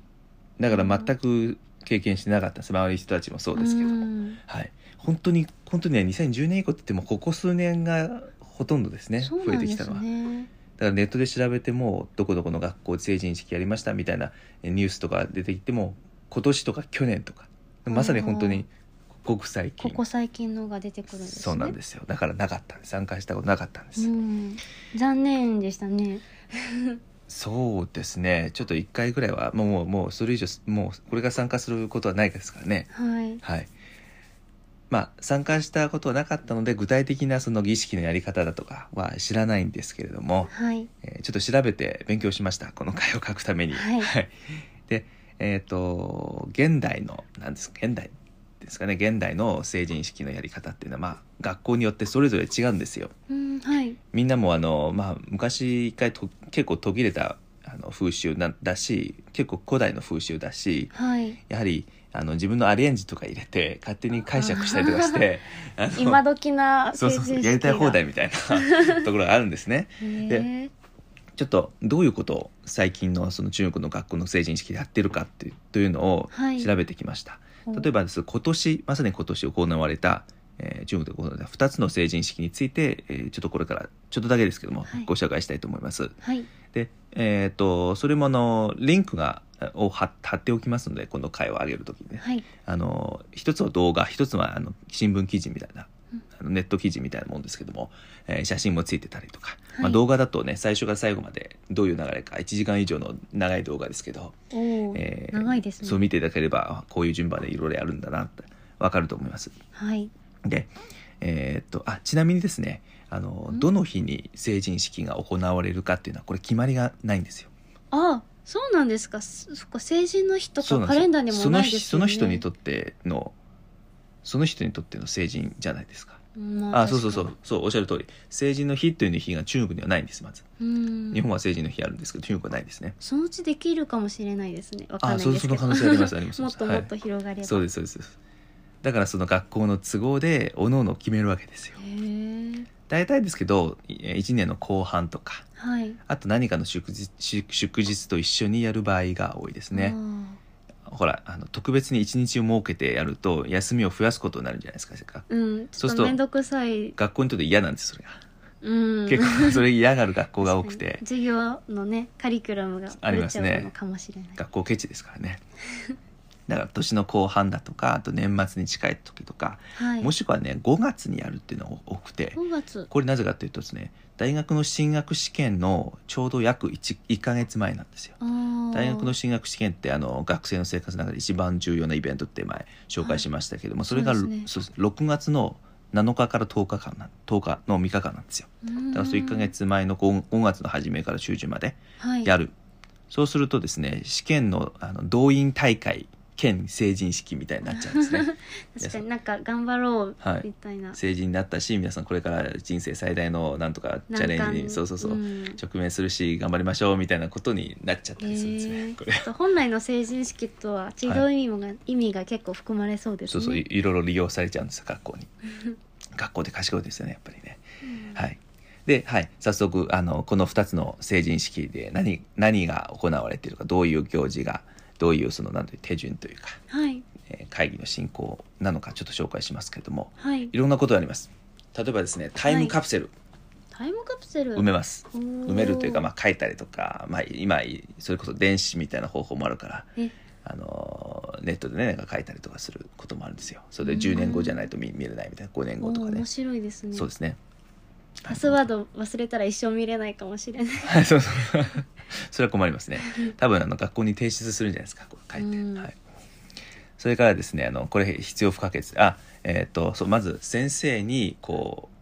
だから全く経験してなかった。んです周りの人たちもそうですけど。も、ん。はい。本当に本当にね2010年以降って言ってもここ数年がほとんどですね。増そうなんですえてきたのは、ねだからネットで調べてもどこどこの学校で成人式やりましたみたいなえニュースとか出てきても今年とか去年とか。まさに本当にごく最近。ここ最近のが出てくるんですね。そうなんですよ。だからなかったんです。参加したことなかったんです、うん。残念でしたねそうですね。ちょっと1回ぐらいはもうもうそれ以上もうこれが参加することはないですからね。はい。はい。まあ参加したことはなかったので具体的なその儀式のやり方だとかは知らないんですけれども、はい。えーちょっと調べて勉強しました。この回を書くために。はい。でえっ、と現代のなんです現代ですかね現代の成人式のやり方っていうのはまあ学校によってそれぞれ違うんですよ。うんはい。みんなもあの、まあ、昔一回と結構途切れたあの風習なだし結構古代の風習だしはい。やはりあの自分のアレンジとか入れて勝手に解釈したりとかして今時なそうそうそうやりたい放題みたいな ところがあるんですね。へでえちょっとどういうことを最近のその中国の学校の成人式でやってるかっていうというのをはい。調べてきました。例えばです。今年まさに今年行われた、えー中国で行われた2つの成人式について、えーちょっとこれからちょっとだけですけども、はい。ご紹介したいと思います。はい。で、えっ、とそれもあのリンクがを貼貼っておきますので今度会を上げる時にね、はい。あの一つは動画一つはあの新聞記事みたいな。うんあのネット記事みたいなもんですけども、えー写真もついてたりとか、はい。まあ、動画だとね最初から最後までどういう流れか1時間以上の長い動画ですけど、えー長いですね。そう見ていただければあこういう順番でいろいろやるんだなって分かると思います。はい。で、えーっとあちなみにですねあのん。どの日に成人式が行われるかっていうのはこれ決まりがないんですよ。あそうなんですか。そそっか成人の日とかカレンダーにもないですよね。その日その人にとってのその人にとっての成人じゃないですか。うんあそうそうそう。そうおっしゃる通り。成人の日という日が中国にはないんです。まず、日本は成人の日あるんですけど中国はないですね。そのうちできるかもしれないですね。わかんないですけど。の可能性ありますありますもっともっと広がれば、そうですそうですそうです。だからその学校の都合でおのおの決めるわけですよ。大体ですけど1年の後半とかはい。あと何かの祝日祝祝日と一緒にやる場合が多いですねほらあの特別に1日を設けてやると休みを増やすことになるんじゃないですかせっかく。うんちそうすると面倒くさい。学校にとって嫌なんですそれが、うん。結構それ嫌がる学校が多くて。授業のねカリキュラムがありますね。学校ケチですからね。だから年の後半だとかあと年末に近い時とか、はい。もしくはね5月にやるっていうのが多くて。5月。これなぜかというとですね大学の進学試験のちょうど約 1, 1ヶ月前なんですよ。大学の進学試験ってあの学生の生活の中で一番重要なイベントって前紹介しましたけども、それがそね。そうです6月の7日から10日間な10日の3日間なんですよ。うん。だからそう1ヶ月前の 5, 5月の初めから中旬まではい。やる、そうするとですね試験のあの動員大会兼成人式みたいになっちゃうんですね。確かになんか頑張ろうはいみたいな、成人になったし皆さんこれから人生最大のなんとかチャレンジにそうそうそう、ん。直面するし頑張りましょうみたいなことになっちゃったりするんですね、へー。これ本来の成人式とは違う意味が、意味が結構含まれそうですね。そうそういいろいろ利用されちゃうんですよ学校に。学校で賢いですよねやっぱりね、うん。はい。で、はい、早速あのこの2つの成人式で何何が行われているかどういう行事がどういうそのなんていう手順というか、はい。えー会議の進行なのかちょっと紹介しますけれどもはい。いろんなことがあります。例えばですねタイムカプセル。タイムカプセル？埋めます、埋埋めるというか、まあ、書いたりとか、まあ、今それこそ電子みたいな方法もあるからえ。あのネットでねなんか書いたりとかすることもあるんですよ。それで10年後じゃないと見見れないみたいな5年後とかね。面白いですね。そうですねパスワード忘れたら一生見れないかもしれない。はいそうそう。それは困りますね。多分あの学校に提出するんじゃないですかこう書いて、うん。はい、それからですねあのこれ必要不可欠。あえっ、とそうまず先生にこう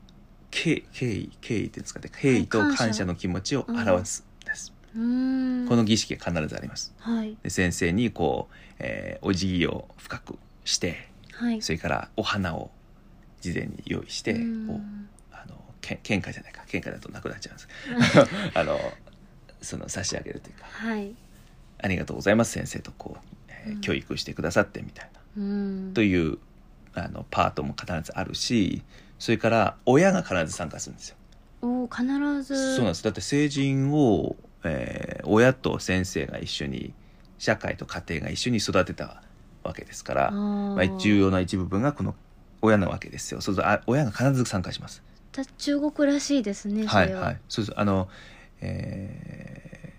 敬敬意敬意っていうんですかね。敬意と感謝。の気持ちを表すんです、うーん。この儀式が必ずあります。はい。で先生にこう、えーお辞儀を深くしてはい。それからお花を事前に用意してうんけん喧嘩じゃないか。喧嘩だとなくなっちゃうんです。あのその差し上げるというか。はい「ありがとうございます先生」とこう、えーうん。教育してくださってみたいな。うん。というあのパートも必ずあるしそれから親が必ず参加するんですよ。おー必ず。そうなんです。だって成人を、えー親と先生が一緒に社会と家庭が一緒に育てたわけですからまあ、重要な一部分がこの親なわけですよ。そうするとあ親が必ず参加しますた中国らしいですねははいは。い。そうです。あの、えー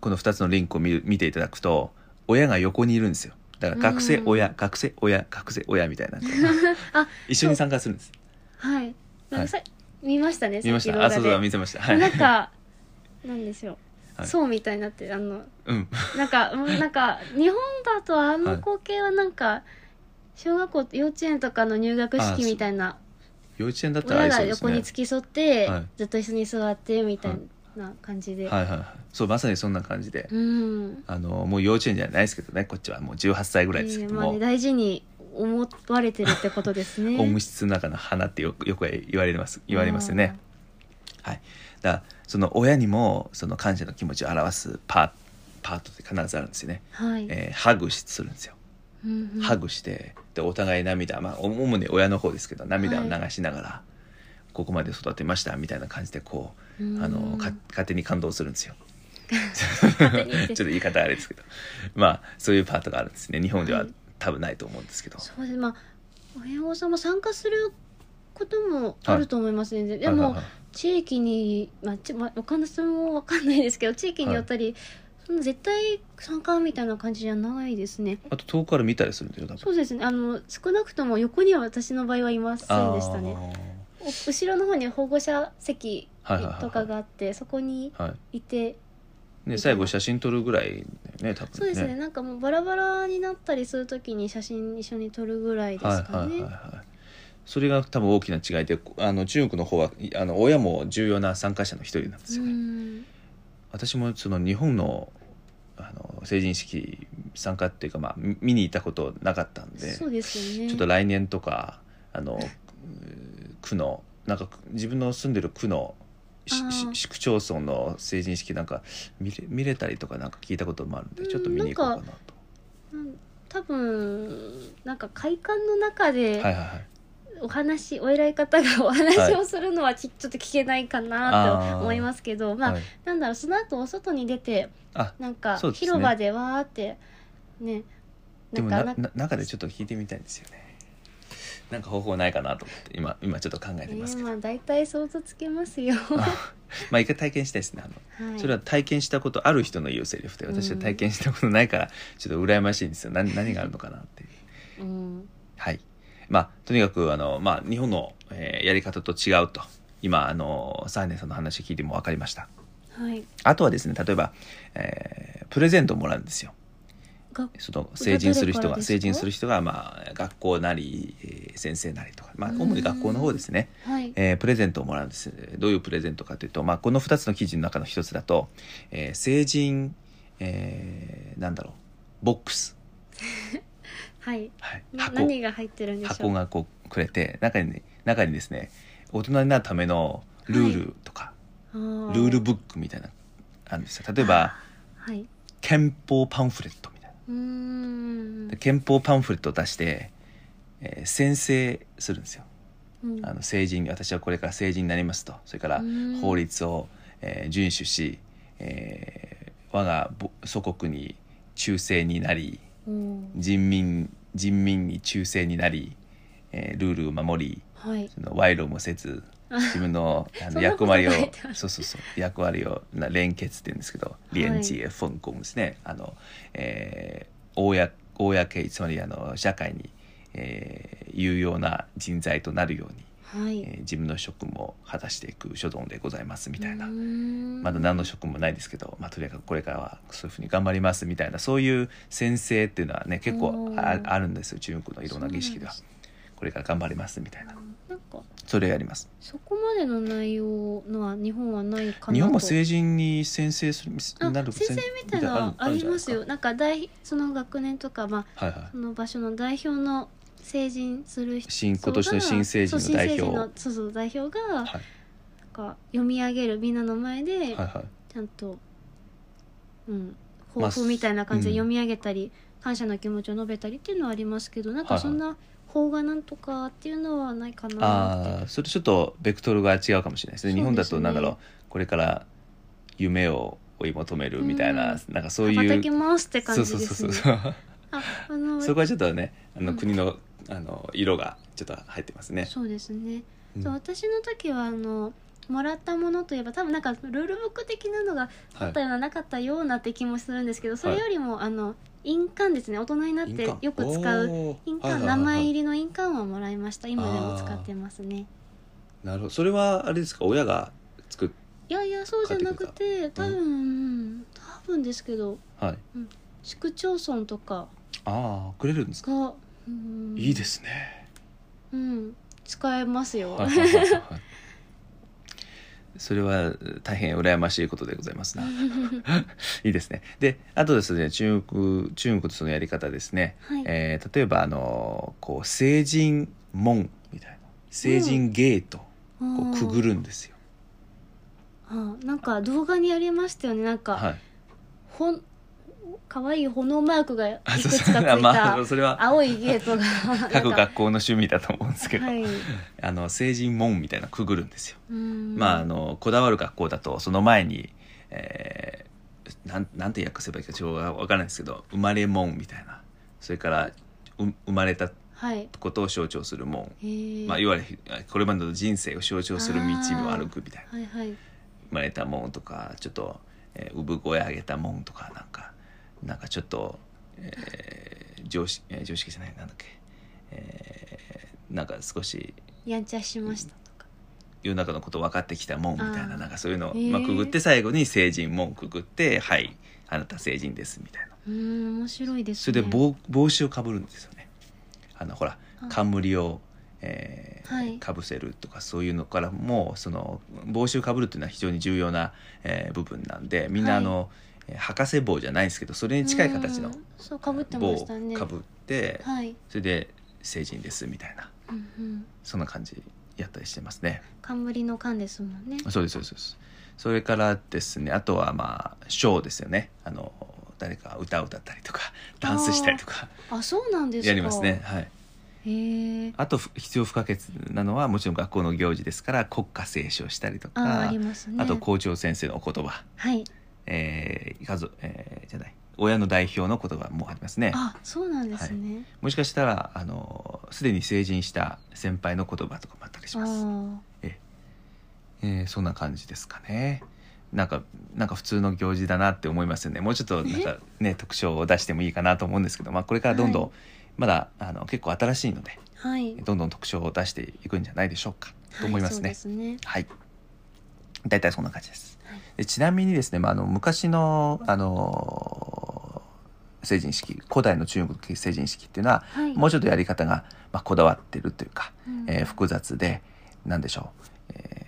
この2つのリンクを見る見ていただくと親が横にいるんですよ。だから学生うん。親学生親学生親みたいな。あ一緒に参加するんです。はい。なんかさ見ましたね見ました。あそうそう見てました。はい。なんか なんですよ、はい。そうみたいになってあのうん。なんかもうなんか日本だとあのはい光景はなんか小学校幼稚園とかの入学あ式みたいな幼稚園だったらあ親がりそうですね。横に付き添って、はい。ずっと一緒に座ってみたいな感じで、はいはいはい。そうまさにそんな感じで、うん。あのもう幼稚園じゃないですけどねこっちはもう18歳ぐらいですけども、えーまあね、大事に思われてるってことですね。温室の中の花ってよくよく言われます言われますよね。はい、だからその親にもその感謝の気持ちを表すパーパートって必ずあるんですよね、はい、えーハグしするんですよ、うんうん。ハグしてでお互い涙まあ主に親の方ですけど涙を流しながら、ここまで育てましたみたいな感じでこう、うん。あのか勝手に感動するんですよ。ちょっと言い方あれですけど。まあそういうパートがあるんですね。日本でははい。多分ないと思うんですけど、そうです。まあ親御さんも参加することもあると思いますね、でも、はいはいはい。地域に、まあ、ちまあ、岡田さんもわかんないですけど地域によったり、その絶対参加みたいな感じじゃないですね。あと遠くから見たりするんですよ多分。そうですね。あの少なくとも横には私の場合はいませんでしたね。お後ろの方に保護者席はいはいはいはい。とかがあってそこにあーはい。いてね、最後写真撮るぐらいね多分ね。そうですね。なんかもうバラバラになったりするときに写真一緒に撮るぐらいですはいかね、はいはいはいそれが多分大きな違いであの中国の方はいあの親も重要な参加者の一人なんですようね、ん。私もその日本のあの成人式参加っていうか、まあ、見見に行ったことなかったんでそうですよね。ちょっと来年とかあの区のなんか自分の住んでる区の市区町村の成人式なんか見れ見れたりとかなんか聞いたこともあるんでちょっと見に行こうかなと。うん多分なんか会館の中ではいはいはいお話、お偉い方がお話をするのはち,、ちょっと聞けないかなと思いますけどまあ、はい。なんだろうその後お外に出てあなんか広場でわーってねでもなんかなな中でちょっと聞いてみたいんですよね。なんか方法ないかなと思って今今ちょっと考ええてますけど、ーまあ大体想像つけますよ、まあ一回体験したいですねあの、はい、それは体験したことある人の言うセリフで私は体験したことないからちょっと羨ましいんですよ。何何があるのかなっていう。うん。はいまあとにかくあの、まあ、日本の、えーやり方と違うと。今あのサーネさんの話聞いても分かりました。はい。あとはですね例えば、えープレゼントをもらうんですよ。がその成人する人が成人する人が、まあ、学校なり、えー先生なりとか、まあ、うん。主に学校の方ですね、はい。えープレゼントをもらうんです。どういうプレゼントかというと、まあ、この2つの記事の中の1つだと、えー成人、えーなんだろうボックス、はい。はい、な箱。何が入ってるんでしょう？箱がこうくれて中に,、ね、中にですね大人になるためのルールとか、あー。ルールブックみたいなあるんですよ。例えばはい。憲法パンフレットみたいな。憲法パンフレットを出して、えー宣誓するんですよ。うん。あの成人私はこれから成人になりますと。それからうん。法律を、えー遵守し、えー我がぼ祖国に忠誠になりうん人民人民に忠誠になり、えールールを守りはい。その賄賂もせず自分のあの役割をそうそうそう役割をな連結って言うんですけどい。連知フォンコムですね。あの、えー、公公つまりあの社会に、えー有用な人材となるように、はい。えー自分の職務を果たしていく所存でございますみたいな。まだ何の職務もないですけど、まあ、とにかくこれからはそういうふうに頑張りますみたいなそういう宣誓っていうのはね結構ああるんですよ中国のいろんな儀式では。これから頑張りますみたいな。なんかそれをやります。そこまでの内容のは日本はないかなと。日本も成人に宣誓するあなる先生みたいなのありますよ。はなんか大その学年とかまあいはい。その場所の代表の成人する人。新今年の新成人の代表。のそうそう代表がなんはいか読み上げるみんなの前ではいはい。ちゃんとうん、まあ抱負みたいな感じでうん。読み上げたり、感謝の気持ちを述べたりっていうのはありますけどなんかそんな法がなんとかっていうのはないかなって。ああそれちょっとベクトルが違うかもしれないですね。ね。日本だとなんだろうこれから夢を追い求めるみたいな、うん。なんかそういう羽ばたきますって感じそうそうそうそう。ああのそこはちょっとねあのうん。国の,、あの色がちょっと入ってますね。そうですね、うん。そう私の時はあのもらったものといえば多分なんかルールブック的なのがあったような、なかったようなって気もするんですけどそれよりも、あの印鑑ですね。大人になってよく使う印鑑、はいはいはいはい。名前入りの印鑑はもらいました。今でも使ってますね。なるほど。それはあれですか？親が作っいやいやそうじゃなくて多分、ううん。多分ですけどはい。市区町村とかああくれるんですか、が、うん、いいですねうん使えますよ、それは大変羨ましいことでございますな。いいですね。で、あとですね、中国、中国とそのやり方ですね。はいえー例えば、あの、こう、成人門みたいな、成人ゲート、こうくぐるんですよ。あなんか動画にありましたよねなんか、はい。ほん可愛い炎マークがいくあ、つかついた、まあ、それは。青いゲートが。各学校の趣味だと思うんですけど、はい。あの、成人門みたいなのくぐるんですよ。うん。まあ、あのこだわる学校だとその前に、えーなんなんて訳せばいいかちょっとわからないですけど生まれ門みたいな。それからう生まれたはい。ことを象徴する門、へえまあ、いわゆるこれまでの人生を象徴する道を歩くみたいな。はいはい。生まれた門とかちょっと、えー産声上げた門とかなんかなんかちょっと、えー常識、えー常識じゃないなんだっけ、えーなんか少しやんちゃしましたとか。世の中のこと分かってきたもんみたいななんかそういうのを、まあ、くぐって最後に成人門くぐって「はいあなた成人です」みたいな。うん面白いですね。それで帽帽子をかぶるんですよね。あのほらあ。冠を、えーはい。かぶせるとかそういうのからもその帽子をかぶるっていうのは非常に重要な、えー部分なんでみんなあの、えー博士帽じゃないですけどそれに近い形の帽をかぶって、はい、それで成人ですみたいな。うんうん、そんな感じやったりしてますね。冠の冠ですもんね。そうですそうですそれからですねあとはまあショーですよね。あの誰か歌を歌ったりとかダンスしたりとか。あそうなんですか。やりますね。はい。あとふ必要不可欠なのはもちろん学校の行事ですから国歌斉唱したりとあかありますね。あと校長先生のお言葉、はいえー、家族、えーじゃない。親の代表の言葉もありますね。あそうなんですね、もしかしたらあのすでに成人した先輩の言葉とかもあったりします。あえーそんな感じですかね。なんかなんか普通の行事だなって思いますよね。もうちょっとなんかね特徴を出してもいいかなと思うんですけど、まあ、これからどんどん、はい。まだあの結構新しいのであはい。どんどん特徴を出していくんじゃないでしょうかと思いますね。はい、ね。はい。大体そんな感じです。はいでちなみにですね、まあ、あの昔のあの成人式古代の中国成人式っていうのは、はい。もうちょっとやり方が、まあ、こだわってるというか、うん。えー複雑でなんでしょう、えー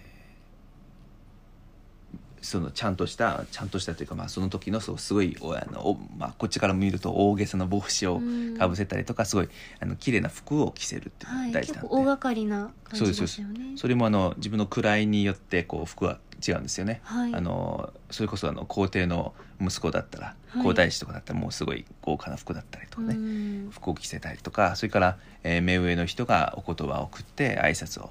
そのちゃんとしたちゃんとしたというか、まあ、その時のそうすごいおあのお、まあ、こっちから見ると大げさな帽子をうん。かぶせたりとか、すごいあの綺麗な服を着せるっていうのはいが大事なんで、結構大掛かりな感じそうですです。よねそれもあの自分の位によってこう服は違うんですよね。はい。あのそれこそあの皇帝の息子だったら、はい。皇太子とかだったらもうすごい豪華な服だったりとかね、うん。服を着せたりとかそれから、えー目上の人がお言葉を送って挨拶を、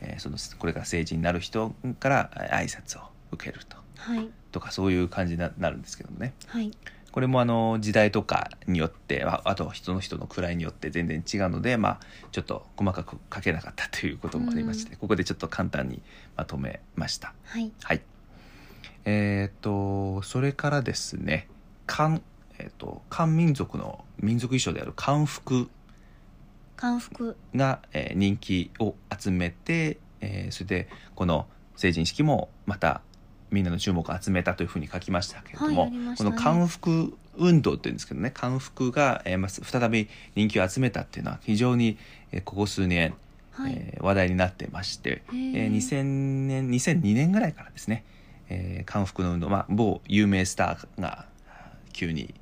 えーそのこれから成人になる人からえー挨拶を受けると。はい。とかそういう感じにななるんですけどもね。はい。これもあの時代とかによってああと人の人の位によって全然違うので、まあ、ちょっと細かく書けなかったということもありまして、ここでちょっと簡単にまとめました。はい。はい。えっ、と、それからですね、漢、えっ、と、漢民族の民族衣装である漢服漢服。が、えー人気を集めて、えーそれで、この成人式もまたみんなの注目を集めたというふうに書きましたけれども、はいね。この漢服運動っていうんですけどね、漢服が、えーまあ再び人気を集めたっていうのは非常に、えーここ数年、はい、えー話題になってまして、えー2000年2002年ぐらいからですね、えー漢服の運動、まあ、某有名スターが急に、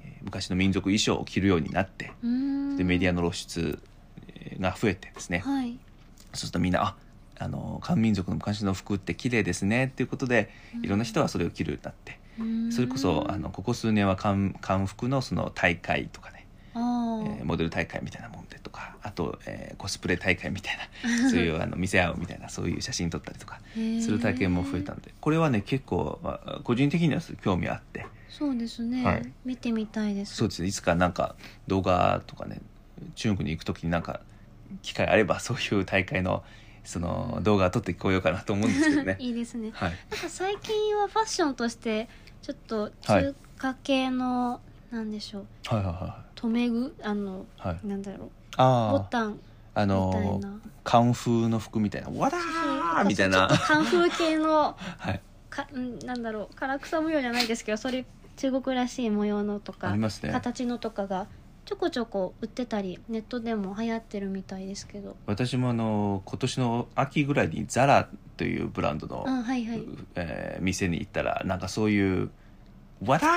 えー昔の民族衣装を着るようになってでメディアの露出えーが増えてですね、はい。そうするとみんなああの漢民族の昔の服って綺麗ですねっていうことでいろんな人がそれを着るようになってうん。それこそあのここ数年は漢漢服のその大会とかね、えーモデル大会みたいなもんでとかあと、えーコスプレ大会みたいな そういうあの見せ合うみたいなそういう写真撮ったりとかする体験も増えたのでこれはね結構、まあ個人的には興味あって。そうですね、はい。見てみたいです。そうですね。いつかなんか動画とかね中国に行く時になんか機会あればそういう大会のその動画撮ってこようかなと思うんですけどね。いいですね。はい、なんか最近はファッションとしてちょっと中華系の、なんでしょう。はいはいは留め具？あのいはい。なんだろう。ボあタンああみたいのなカンフーの服みたいな「わだー!」みたいな。カンフー系の はい。かんなんだろう。唐草模様じゃないですけどそれ中国らしい模様のとかありますね。形のとかがちょこちょこ売ってたりネットでも流行ってるみたいですけど。私もあの今年の秋ぐらいにザラというブランドの、あはいはい。えー店に行ったらなんかそういう「わだ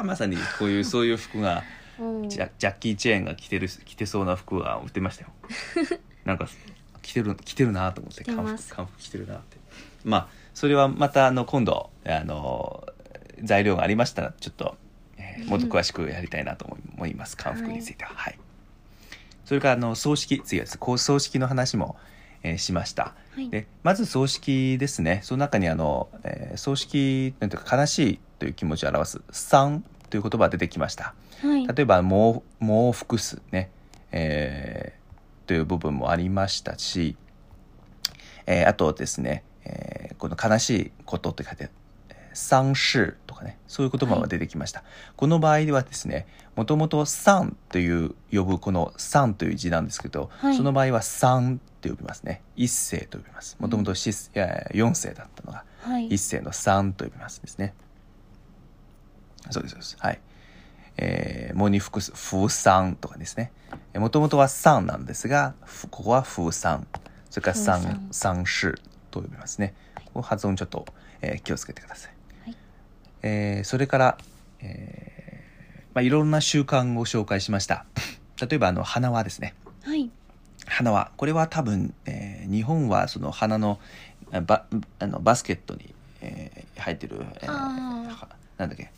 ー!」まさにこういう そういう服がうん。ジャジャッキー・チェーンが着てる着てそうな服が売ってましたよ。なんか着てる着てるなと思って着てます。カンフ着てるなって。まあそれはまたあの今度あの材料がありましたらちょっと、えーもっと詳しくやりたいなと思います。漢服については。はい、それからあの葬式次は葬式の話も、えーしました。はい。でまず葬式ですね。その中にあの、えー葬式なんていうか悲しいという気持ちを表す「産」という言葉が出てきました。はい。例えばもう「もう複数ね、えーという部分もありましたし、えーあとですね、えーこの悲しいことって書いてえー丧事とかねそういう言葉が出てきました、この場合ではですねもともと「産」という呼ぶこの「産」という字なんですけど、はいその場合は「産」って呼びますね一世と呼びますもともと四四世だったのがはい一世の三と呼びますですね。そうですそうです。はい。えー、もに複数風三とかですね。もともとは三なんですが、ふここは風三。それから風三三三子と呼びますね。ここ発音ちょっと、えー気をつけてください。はいえーそれから、えーまあ、いろんな習慣を紹介しました。例えばあの花輪ですね。はい。花輪。これは多分、えー日本はその花のあバあのバスケットに、えー入ってる、えーなんだっけ。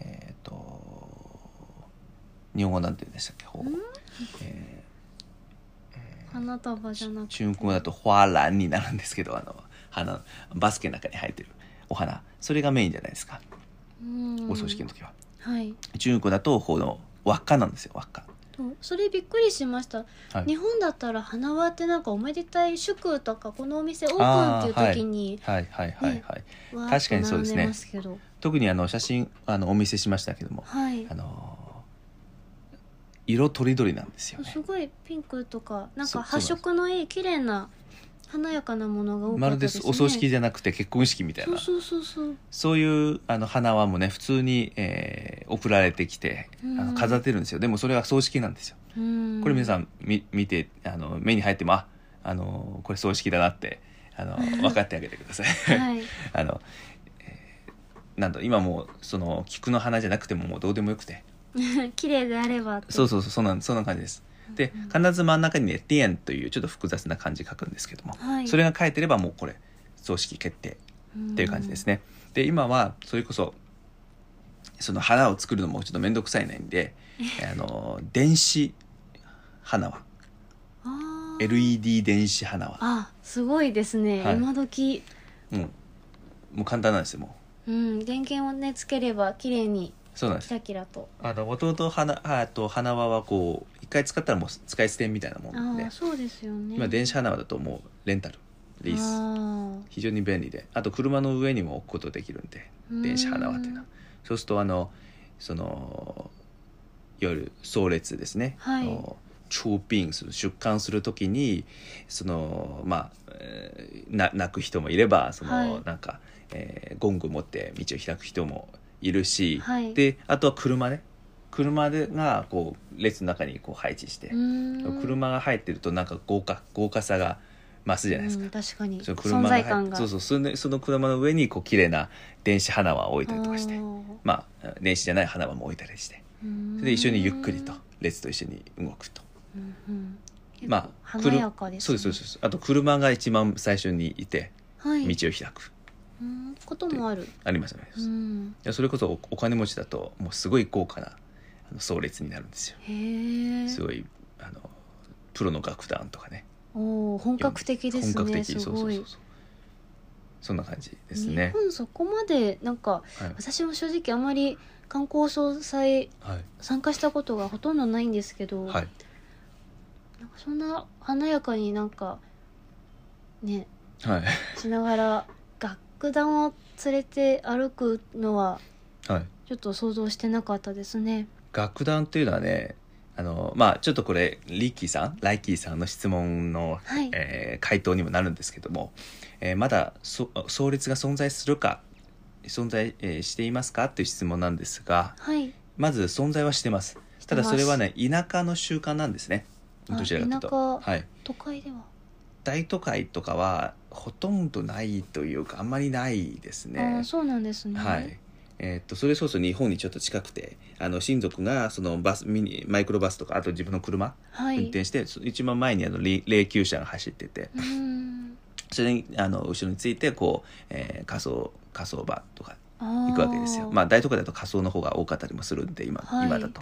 えっ、と日本語なんて言うんでしたっけ。ほう、え花束じゃなーくて？中国語だと花籃になるんですけどあの花バスケの中に入ってるお花それがメインじゃないですか。うんお葬式の時は、はい。中国語だとこの輪っかなんですよ輪っか。それびっくりしました。はい。日本だったら花輪ってなんかおめでたい祝とかこのお店オープンっていう時にはい。はいはいはい、ねわーっと確かにそうですね。特にあの写真あのお見せしましたけどもはい。あの色とりどりなんですよね。すごいピンクとかなんそか発色のいい綺麗な華やかなものが多かまるでったですねお葬式じゃなくて結婚式みたいな。そうそうそうそう。そういうあの花輪もね普通に、えー送られてきてあうん。の飾ってるんですよ。でもそれは葬式なんですよ。うん。これ皆さんみ見てあの目に入ってもああのこれ葬式だなってあの 分かってあげてください、はい。あの、えーなんだ今もうその菊の花じゃなくてももうどうでもよくて。綺麗であればそうそうそうそんなそんな感じですで必ず真ん中にね「ディエン」というちょっと複雑な漢字書くんですけども、はい。それが書いてればもうこれ葬式決定っていう感じですね。で今はそれこそその花を作るのもちょっと面倒くさいないんであの電子花輪。LED 電子花輪。あすごいですね、はい。今時。うん。もう簡単なんですよもう。ん。電源をねつければ綺麗にうそうなんです。キラキラと。あの元々花あと花輪はこう一回使ったらもう使い捨てみたいなもんあなんで。あそうですよね。今電子花輪だともうレンタルリース。あ非常に便利で。あと車の上にも置くことできるんで。うん。電子花輪っていうのは。そうするとあのそのいわゆる葬列ですね、はい。あの出殡する出棺するときにそのまあ、えーな泣く人もいればその、はい。なんか、えーゴング持って道を開く人もいるし、はい。であとは車ね車でがこう列の中にこう配置して車が入ってるとなんか豪華豪華さが増すじゃないですか。うん、確かに。その車存が。そうそうそのその車の上にこう綺麗な電子花輪を置いたりとかしてまあ電子じゃない花輪も置いたりしてうん。それで一緒にゆっくりと列と一緒に動くと。うんうん。まあ華やかです、ね、そうですそうです。あと車が一番最初にいてはい。道を開く。うんこともある。ありますあります、それこそおお金持ちだともうすごい豪華な葬列になるんですよ。すごいあのプロの楽団とかね。おー本格的です本格ね的。すごい。そうそうそうそう。そんな感じですね。日本そこまでなんかはい、私も正直あまり観光総裁はい。参加したことがほとんどないんですけど、はい、なんかそんな華やかになんかねはい。しながら楽団を連れて歩くのははい、ちょっと想像してなかったですね。楽団っていうのはねあのまあちょっとこれリッキーさんライキーさんの質問の、はい。えー回答にもなるんですけども、えーまだそ創立が存在するか存在、えーしていますかっていう質問なんですがはい。まず存在はしてますただそれはね田舎の習慣なんですねあどちらかというとはい、都会では。大都会とかはほとんどないというかあんまりないですあねあ、そうなんですね。はい。えーっとそれこそ日本にちょっと近くてあの親族がそのバスミニマイクロバスとかあと自分の車、はい。運転してそ一番前にあの霊霊柩車が走ってて。それにあの後ろについてこう、えー火葬火葬場とか行行くわけですよ。まあ大都会だと火葬の方が多かったりもするんで今,、はい。今だと、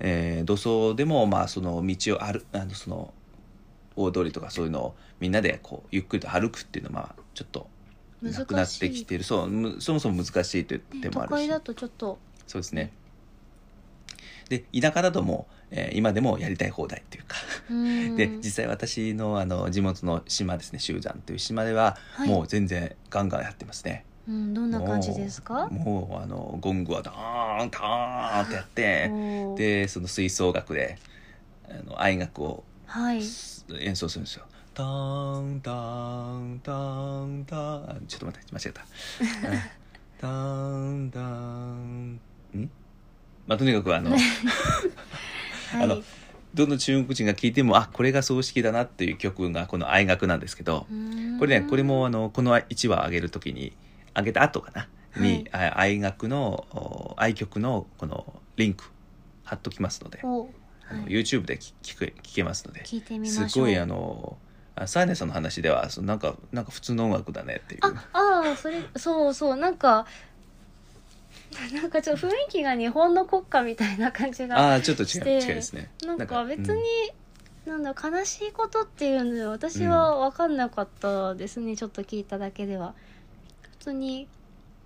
えー土葬でもまあその道を歩あのその大通りとかそういうのをみんなでこうゆっくりと歩くっていうのはまあちょっとなくなってきている。そうむそもそも難しいというね点もあるし、都会だとちょっと。そうですね。で田舎だともう、えー今でもやりたい放題っていうか。で実際私のあの地元の島ですね。集山という島では、はい。もう全然ガンガンやってますね。うん、どんな感じですか？もうあのゴングはダーンダーンってやってでその吹奏楽であの愛楽をはい。演奏するんですよ。タンタンタンタンあちょっと待って間違えた。うんタンタン。ん？まあとにかくあのはい。あのどの中国人が聴いてもあこれが葬式だなっていう曲がこの愛楽なんですけどこれねこれもあのこの1話上げるときに上げた後かな？に、あ愛楽のお愛曲のこのリンク貼っときますので、おあのはい。YouTube で聞聞け聞けますので。すごいあのあサーネさんの話ではそのなんかなんか普通の音楽だねっていう。あ、ああ、それ、そうそう、なんか、なんかちょっと雰囲気が日本の国歌みたいな感じが、ああちょっと違う近いですね。なんか別うん。に、なんだ、悲しいことっていうので、私は分かんなかったですね、ちょっと聞いただけでは。普通に、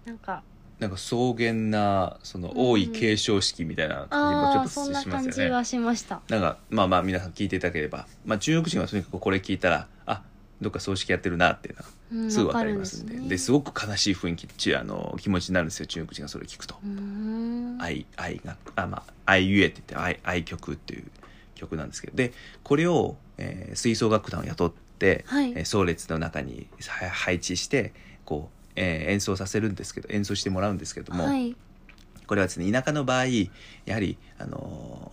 なんか、なんか草原なその王位継承式みたいな感じもちょっとそんなしますよね。感じはしました。なんかまあまあ皆さん聞いていただければ、まあ、中国人はとにかくこれ聞いたらあどっか葬式やってるなっていうのはうん、すぐ分わかかりまんで,、るんですごく悲しい雰囲気ちあの気持ちになるんですよ中国人がそれを聞くと。愛愛があまあ愛ゆえって言って愛愛曲っていう曲なんですけど。でこれを、えー吹奏楽団を雇って、はい。えー葬列の中には配置してこう、えー演奏させるんですけど演奏してもらうんですけども、はい。これはですね田舎の場合やはりあの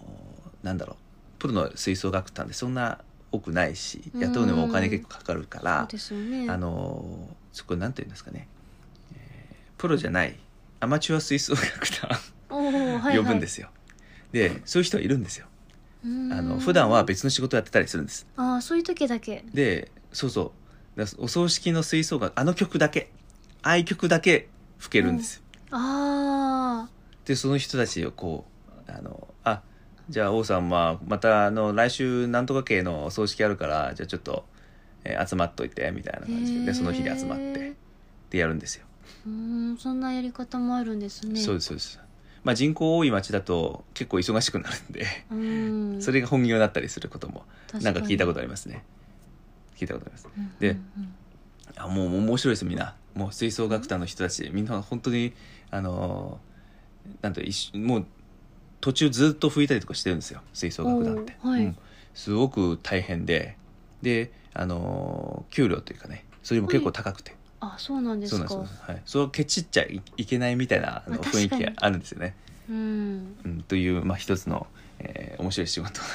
ーなんだろうプロの吹奏楽団でそんな多くないしうん雇うのもお金結構かかるからね。あのーそこなんていうんですかね、えープロじゃないアマチュア吹奏楽団はいはい、呼ぶんですよ、でそういう人はいるんですよ。あの普段は別の仕事やってたりするんですああ、そういう時だけ。でそうそうだお葬式の吹奏楽あの曲だけ愛曲だけ吹けるんですよ、ああ。でその人たちをこうあのあじゃあ王さんはまたあの来週なんとか系のお葬式あるからじゃあちょっと、えー集まっといてみたいな感じででその日に集まってでやるんですよ、うーんそんなやり方もあるんですね。そうですそうです。まあ人口多い町だと結構忙しくなるんで、ん。それが本業だったりすることも確なんか聞いたことあありますね。聞いたことあります。るであもう面白いですみんなもう吹奏楽団の人たちみんな本当にあのーなんともう途中ずっと吹いたりとかしてるんですよ吹奏楽団って、はい。うん。すごく大変で。であのー給料というかねそれも結構高くて、あそうなんですか。そうなんですよはい、そうケチっちゃいいけないみたいなあのまあ雰囲気があるんですよね、うん。うん、という、まあ、一つの、えー面白い仕事が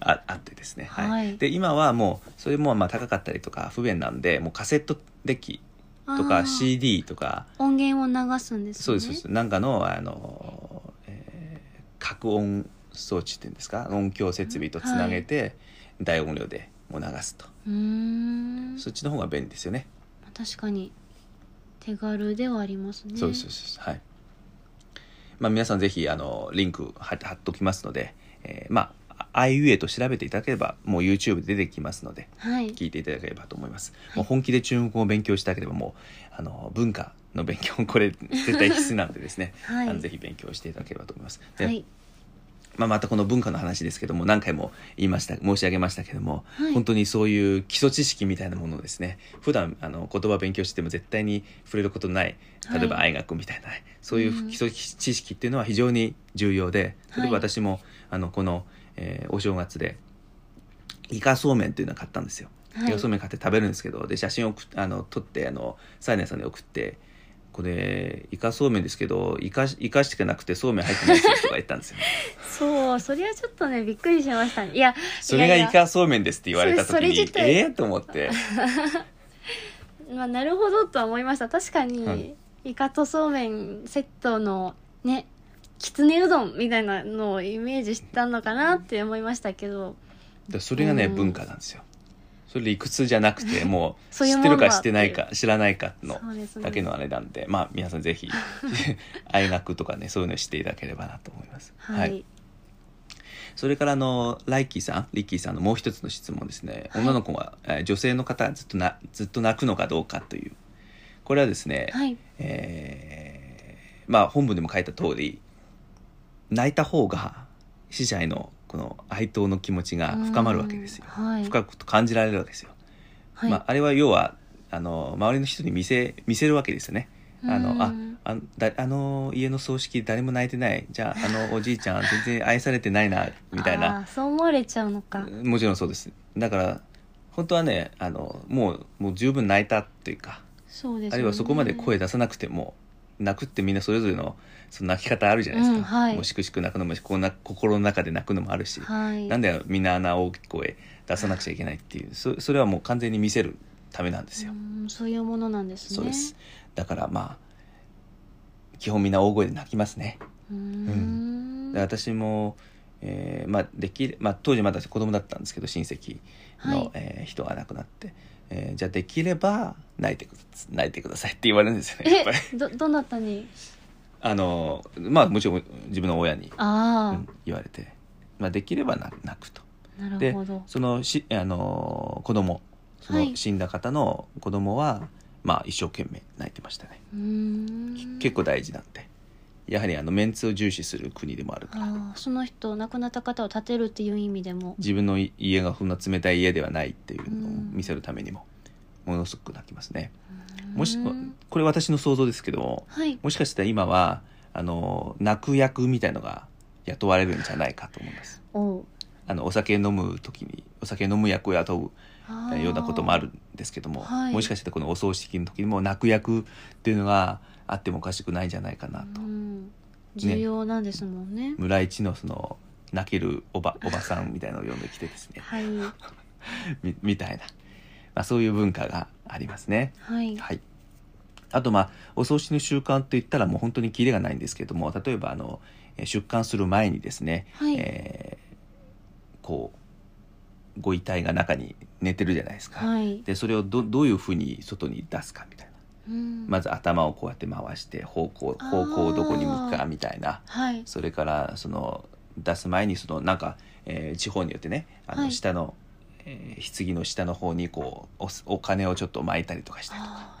あ あってですね、はい。で今はもうそれもまあ高かったりとか不便なんでもうカセットデッキとあかー CD とか。音源を流すんですね。そうですそうです。なんかのあの、えー拡音装置っていうんですか？音響設備とつなげて大音量でもう流すと、うーん。そっちの方が便利ですよね。確かに手軽ではありますね。そうですそうですはい。まあ皆さんぜひあのリンク貼貼っときますので、えーまああいうえと調べていただければもう YouTube で出てきますのではい。聞いていただければと思います、もう本気で中国語を勉強したければもうあの文化の勉強これ絶対必須なんでですね、はい。あのぜひ勉強していただければと思います。で、はい。まあ、またこの文化の話ですけども何回も言いました申し上げましたけども、はい。本当にそういう基礎知識みたいなものをですね。普段あの言葉を勉強しても絶対に触れることのない例えばはい愛学みたいな、そういううん。基礎知識っていうのは非常に重要で例えばはい私も、あのこの、えーお正月でイカそうめんっていうのを買ったんですよ。はい。イカそうめん買って食べるんですけどで写真をあの撮ってあのサイネさんに送ってこれイカそうめんですけどイカイカしかなくてそうめん入ってないですよとか言ったんですよ。そうそれはちょっとねびっくりしましたね。いやそれがイカそうめんですって言われた時にええと思って。や まあ、なるほどとは思いました。確かに、はい。イカとそうめんセットのねきつねうどんみたいなのをイメージしたのかなって思いましたけど。でそれがね、うん。文化なんですよ。それ理屈じゃなくて もうそういう知ってるかもんだ知って。ないか知らないかのそうですねだけのあれなんでまあ皆さんぜひ 愛学とかねそういうのを知っていただければなと思います。はい、それからあのライキーさんリッキーさんのもう一つの質問ですね、はい。女の子は、えー女性の方はずっとなずっと泣くのかどうかという。これはですね、はい。えーまあ本文でも書いた通り泣いた方が死者へのこの哀悼の気持ちが深まるわけですよ、うんはい。深く感じられるわけですよ、はい。まあ、あれは要はあの周りの人に見せ見せるわけですよね。あのあうんあだあの家の葬式誰も泣いてない。じゃああの おじいちゃん全然愛されてないなみたいあなーそう思われちゃうのか。もちろんそうです。だから本当はねあのもうもう十分泣いたっていうかそうですよね。あるいはそこまで声出さなくても泣くってみんなそれぞれのその泣き方あるじゃないですか、うんはい。もうしくしく泣くのもこんな心の中で泣くのもあるし、はい。なんでみんなあんな大きい声出さなくちゃいけないっていうそそれはもう完全に見せるためなんですよ、うんそういうものなんですね。そうです。だからまあ基本みんな大声で泣きますね。うーん。で私も、えーまあ、できるまあ、当時まだ子供だったんですけど親戚の、はい。えー人が亡くなって、えーじゃあできれば泣いてくだ泣いてくださいって言われるんですよねやっぱり。えどどなたに？あのまあもちろん自分の親に、ああ、うん言われて、まあ、できればな泣くと。なるでほど。そのしあの子供そはい。の死んだ方の子供は、まあ一生懸命泣いてましたね、うーん。結構大事なんで。やはりあのメンツを重視する国でもあるから。その人亡くなった方を立てるっていう意味でも。自分の家がそんな冷たい家ではないっていうのをうん。見せるためにもものすごく泣きますね。うん。もしこれ私の想像ですけどもはい。もしかしたら今はあの泣く役みたいのが雇われるんじゃないかと思います。おう。あのお酒飲む時にお酒飲む役を雇うようなこともあるんですけども、はい。もしかしてこのお葬式の時にも泣く役っていうのがあってもおかしくないんじゃないかなと、うん。重要なんですもんね。村一のその泣けるおばおばさんみたいなのを呼んできてですね。はい。みみたいな、まあ、そういう文化がありますね。はい。はい、あとまあお葬式の習慣といったらもう本当にキレがないんですけども例えばあのえー出棺する前にですね、はい。えーこうご遺体が中に寝てるじゃないですか。はい。でそれをどどういうふうに外に出すかみたいな。うん。まず頭をこうやって回して方向方向をどこに向くかみたいな。はい。それからその出す前にそのなんか、えー地方によってねあのはい。下の、えー棺の下の方にこうおお金をちょっと巻いたりとかしたりとか。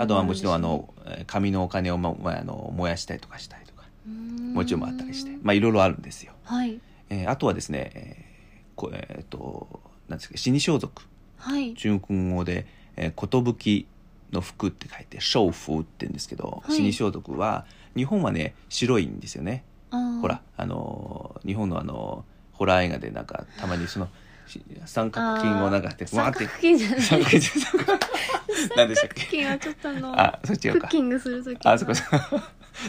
あとはもちろんあるのえー紙のお金を、ままあの燃やしたりとかしたりとか。もちろんあったりして。まあいろいろあるんですよ。はい。えーあとはですね、えーこえーっとなんですか死に装束。はい。中国語で「えー寿の服」って書いて「娼服」って言うんですけど、はい。死に装束は日本はね白いんですよね。ほらあのー日本のあのーホラー映画でなんかたまにそのし三角筋をなんかって三わーって。角筋じゃない。三角筋何でしたっけ三角筋はちょっとあのあそっちクッキングするときあそこそこ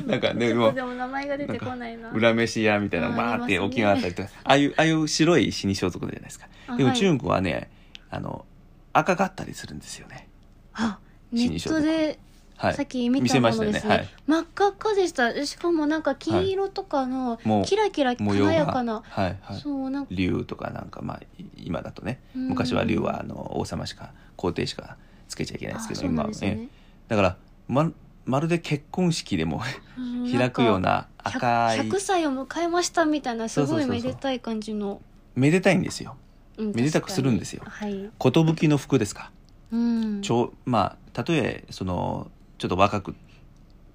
なんかねもうちょっとでも名前が出てこないな。裏飯屋みたいなあバーってありますね沖縄あったりとか。ああいうああいう白い死に装束じゃないですか。でもあはい。中国はねあの赤かったりするんですよね。あネッ死に装束。トではい。さっき見たたものですね,、よね。はい。真っ赤っかでした。しかもなんか金色とかのキラキラ模様が。華やかな、はいはい。そうなんか。竜とかなんかまあい今だとね。うん。昔は竜はあの王様しか皇帝しかつけちゃいけないですけど今ね。ねだからままるで結婚式でもうん開くような赤い。100, 100歳を迎えましたみたいなすごいめでたい感じの。めでたいんですよ。うんめでたくするんですよ。確かに。はい。寿の服ですか。うん。ちょまあたとえそのちょっと若く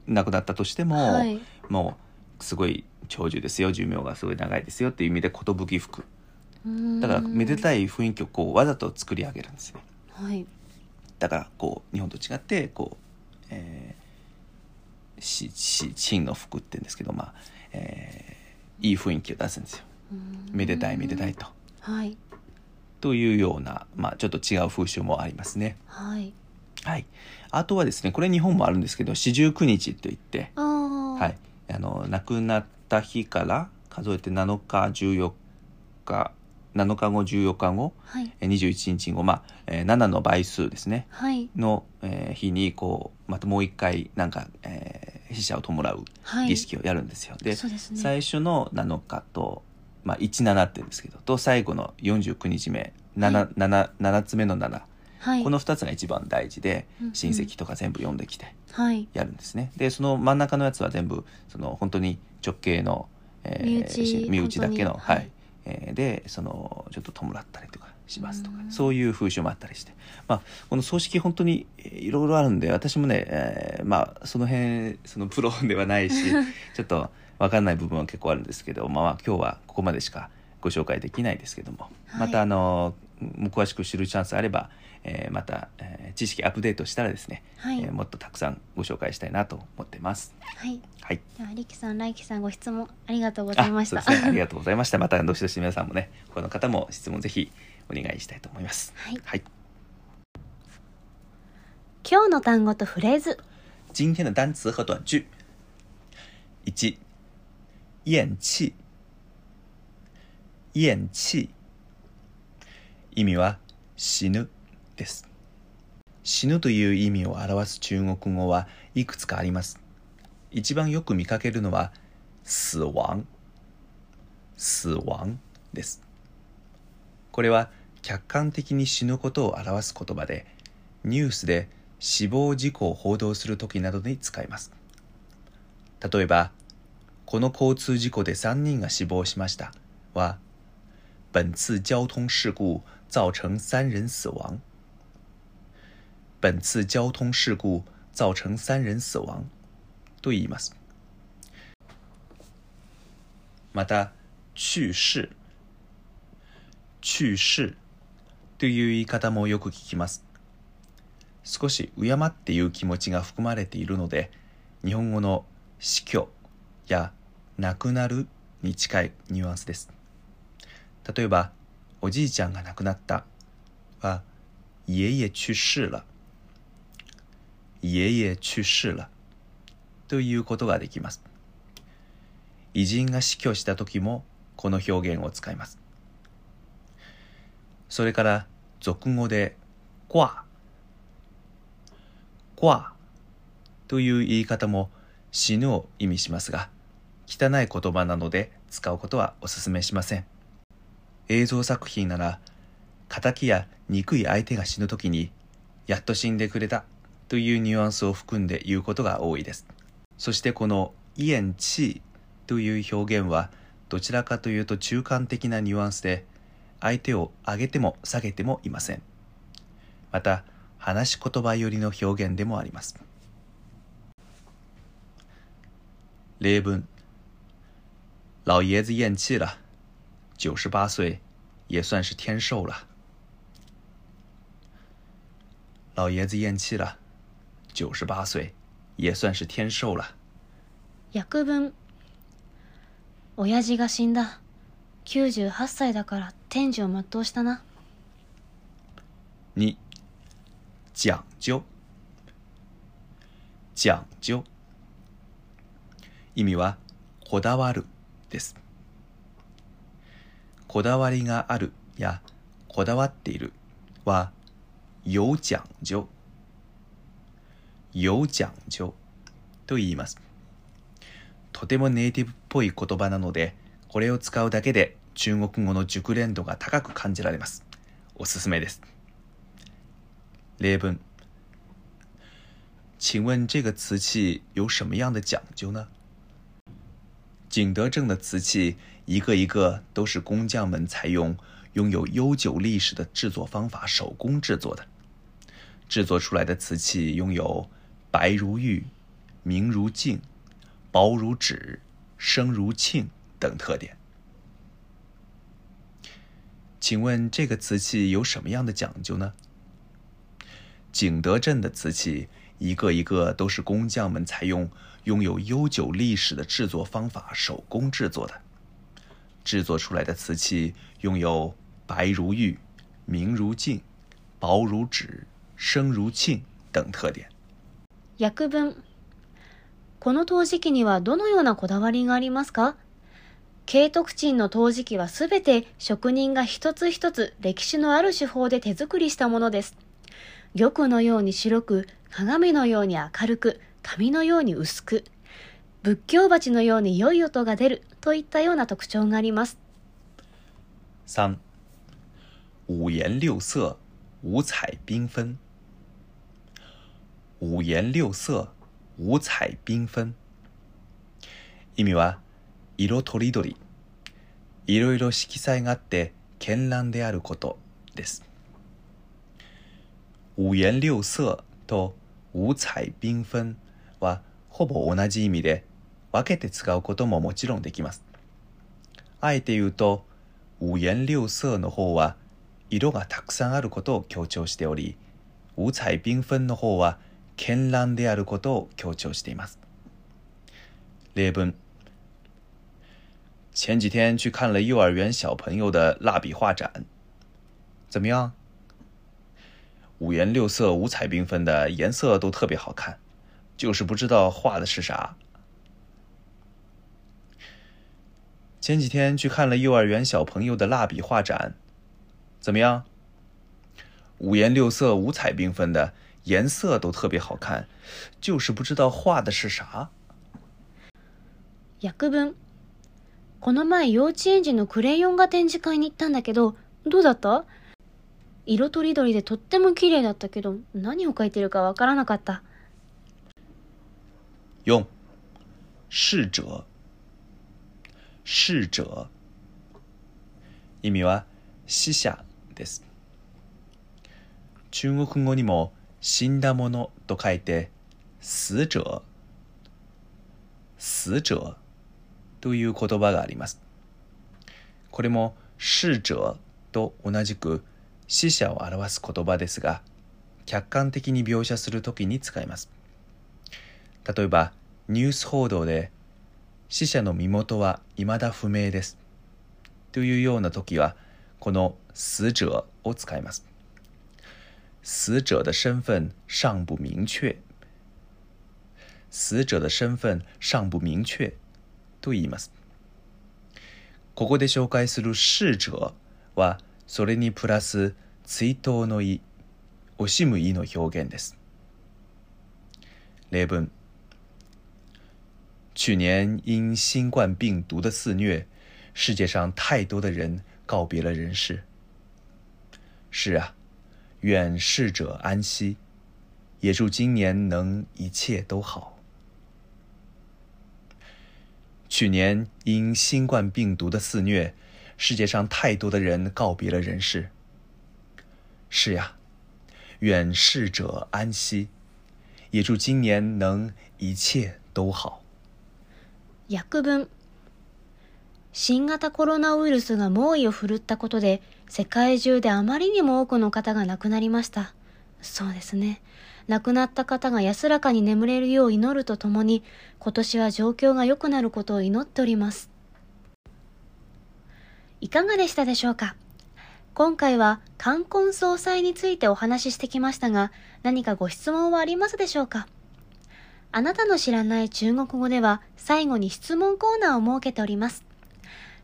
亡くなったとしても、はい。もうすごい長寿ですよ寿命がすごい長いですよっていう意味で寿服。だからめでいたい雰囲気をこうわざと作り上げるんですねはい。だからこう日本と違ってこう、えー、しし真の服って言うんですけどまあ、えーいい雰囲気を出すんですよ。うん。めでたいめでたいと。はい。というような、まあ、ちょっと違う風習もありますね。はい。はいあとはですねこれ日本もあるんですけど四十九日といってはい、あの亡くなった日から数えて7日14日7日後14日後はい。えー21日後、まあえー7の倍数ですね。はい。の、えー日にこうまたもう一回なんか、えー死者を弔うはい。儀式をやるんですよ。でそうですね。最初の7日と、まあ、17って言うんですけどと最後の49日目 7,、はい。7, 7つ目の7、はい。この2つが一番大事でうんうん。親戚とか全部呼んできて。はい。やるんですね。でその真ん中のやつは全部その本当に直系の、え身内し身内だけの本当に。はい、えーでそのちょっと弔ったりとかしますとかうん。そういう風習もあったりして、まあ、この葬式本当にえーいろいろあるんで私もね、えーまあその辺そのプロではないし ちょっと分かんない部分は結構あるんですけど、まあ、まあ今日はここまでしかご紹介できないですけども、はい。またあの詳しく知るチャンスあれば、えーまた、えー知識アップデートしたらですね、はい。えーもっとたくさんご紹介したいなと思ってます。はい。はい。ではリキさん、ライキさんご質問ありがとうございました。あそうですね。ありがとうございました。またどしどし皆さんもね、他の方も質問ぜひお願いしたいと思います。はい。はい。今日の単語とフレーズ。今天的单词和短句。一、咽气。咽气。意味は死ぬです。死ぬという意味を表す中国語はいくつかあります。一番よく見かけるのは死亡。死亡です。これは客観的に死ぬことを表す言葉で、ニュースで死亡事故を報道するときなどに使います。例えば、この交通事故で3人が死亡しましたは、本次交通事故造成三人死亡。本次交通事故造成三人死亡と言います。また、去世、去世という言い方もよく聞きます。少し敬っていう気持ちが含まれているので日本語の死去や亡くなるに近いニュアンスです例えばおじいちゃんが亡くなった。は爷爷去世了。爷爺去世了。ということができます。偉人が死去した時もこの表現を使います。それから俗語で「挂」挂という言い方も死ぬを意味しますが、汚い言葉なので使うことはお勧めしません。映像作品なら、仇や憎い相手が死ぬ時に、やっと死んでくれたというニュアンスを含んで言うことが多いです。そしてこのイエンチーという表現は、どちらかというと中間的なニュアンスで、相手を上げても下げてもいません。また、話し言葉寄りの表現でもあります。例文老爷子咽气了，九十八岁也算是天寿了。老爷子咽气了，九十八岁也算是天寿了。訳文。親父が死んだ。98歳だから天寿を全うしたな。二、講究。講究。意味は、こだわるです。 こだわりがあるや、こだわっているは、有講究。有講究と言います。とてもネイティブっぽい言葉なので、これを使うだけで中国語の熟練度が高く感じられます。おすすめです。例文请问这个瓷器有什么样的讲究呢？景德镇的瓷器一个一个都是工匠们采用拥有悠久历史的制作方法手工制作的，制作出来的瓷器拥有白如玉、明如镜、薄如纸、声如磬等特点。请问这个瓷器有什么样的讲究呢？景德镇的瓷器一个一个都是工匠们采用拥有悠久历史的制作方法手工制作的，制作出来的瓷器拥有白如玉、明如镜、薄如纸、声如磬等特点。訳文。この陶磁器にはどのようなこだわりがありますか？慶徳鎮の陶磁器はすべて職人が一つ一つ歴史のある手法で手作りしたものです。玉のように白く、鏡のように明るく、紙のように薄く、仏教鉢のように良い音が出るといったような特徴があります。三、五颜六色、五彩缤纷。五颜六色、五彩缤纷。意味は、色とりどり、いろいろ色彩があって絢爛であることです。五颜六色と五彩缤紛はほぼ同じ意味で分けて使うことももちろんできます。あえて言うと五颜六色の方は色がたくさんあることを強調しており五彩缤紛の方は絢爛であることを強調しています。例文前几天去看了幼儿园小朋友的蜡笔画展，怎么样？五颜六色、五彩缤纷的，颜色都特别好看，就是不知道画的是啥。前几天去看了幼儿园小朋友的蜡笔画展，怎么样？五颜六色、五彩缤纷的，颜色都特别好看，就是不知道画的是啥。訳文。この前幼稚園児のクレヨン画展示会に行ったんだけど、どうだった色とりどりでとっても綺麗だったけど、何を描いてるかわからなかった。用逝者 逝者。意味は死者です。中国語にも死んだものと書いて死者。死者。という言葉があります。これも逝者と同じく死者を表す言葉ですが客観的に描写するときに使います。例えばニュース報道で死者の身元は未だ不明です。というような時はこの死者を使います。死者的身份尚不明確。死者的身份尚不明確。と言います。ここで紹介する逝者はそれにプラス追悼の意惜しむ意の表現です。例文。去年因新冠病毒的肆虐，世界上太多的人告别了人世。是啊，愿逝者安息，也祝今年能一切都好。去年因新冠病毒的肆虐，世界上太多的人告别了人世。是呀，愿逝者安息，也祝今年能一切都好。訳文。新型コロナウイルスが猛威を振るったことで、世界中であまりにも多くの方が亡くなりました。そうですね。亡くなった方が安らかに眠れるよう祈るとともに、今年は状況が良くなることを祈っております。いかがでしたでしょうか？今回は冠婚葬祭についてお話ししてきましたが、何かご質問はありますでしょうか？あなたの知らない中国語では最後に質問コーナーを設けております。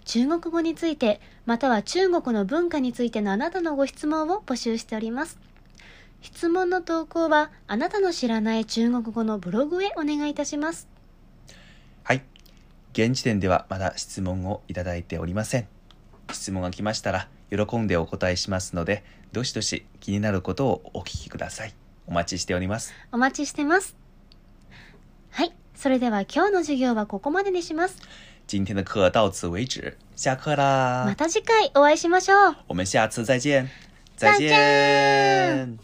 中国語について、または中国の文化についてのあなたのご質問を募集しております。質問の投稿はあなたの知らない中国語のブログへお願いいたします。はい。現時点ではまだ質問をいただいておりません。質問が来ましたら喜んでお答えしますので、どしどし気になることをお聞きください。お待ちしております。お待ちしてます。はい。それでは今日の授業はここまでにします。今天的课到此为止，下课啦！また次回お会いしましょう。我们下次再见，再再见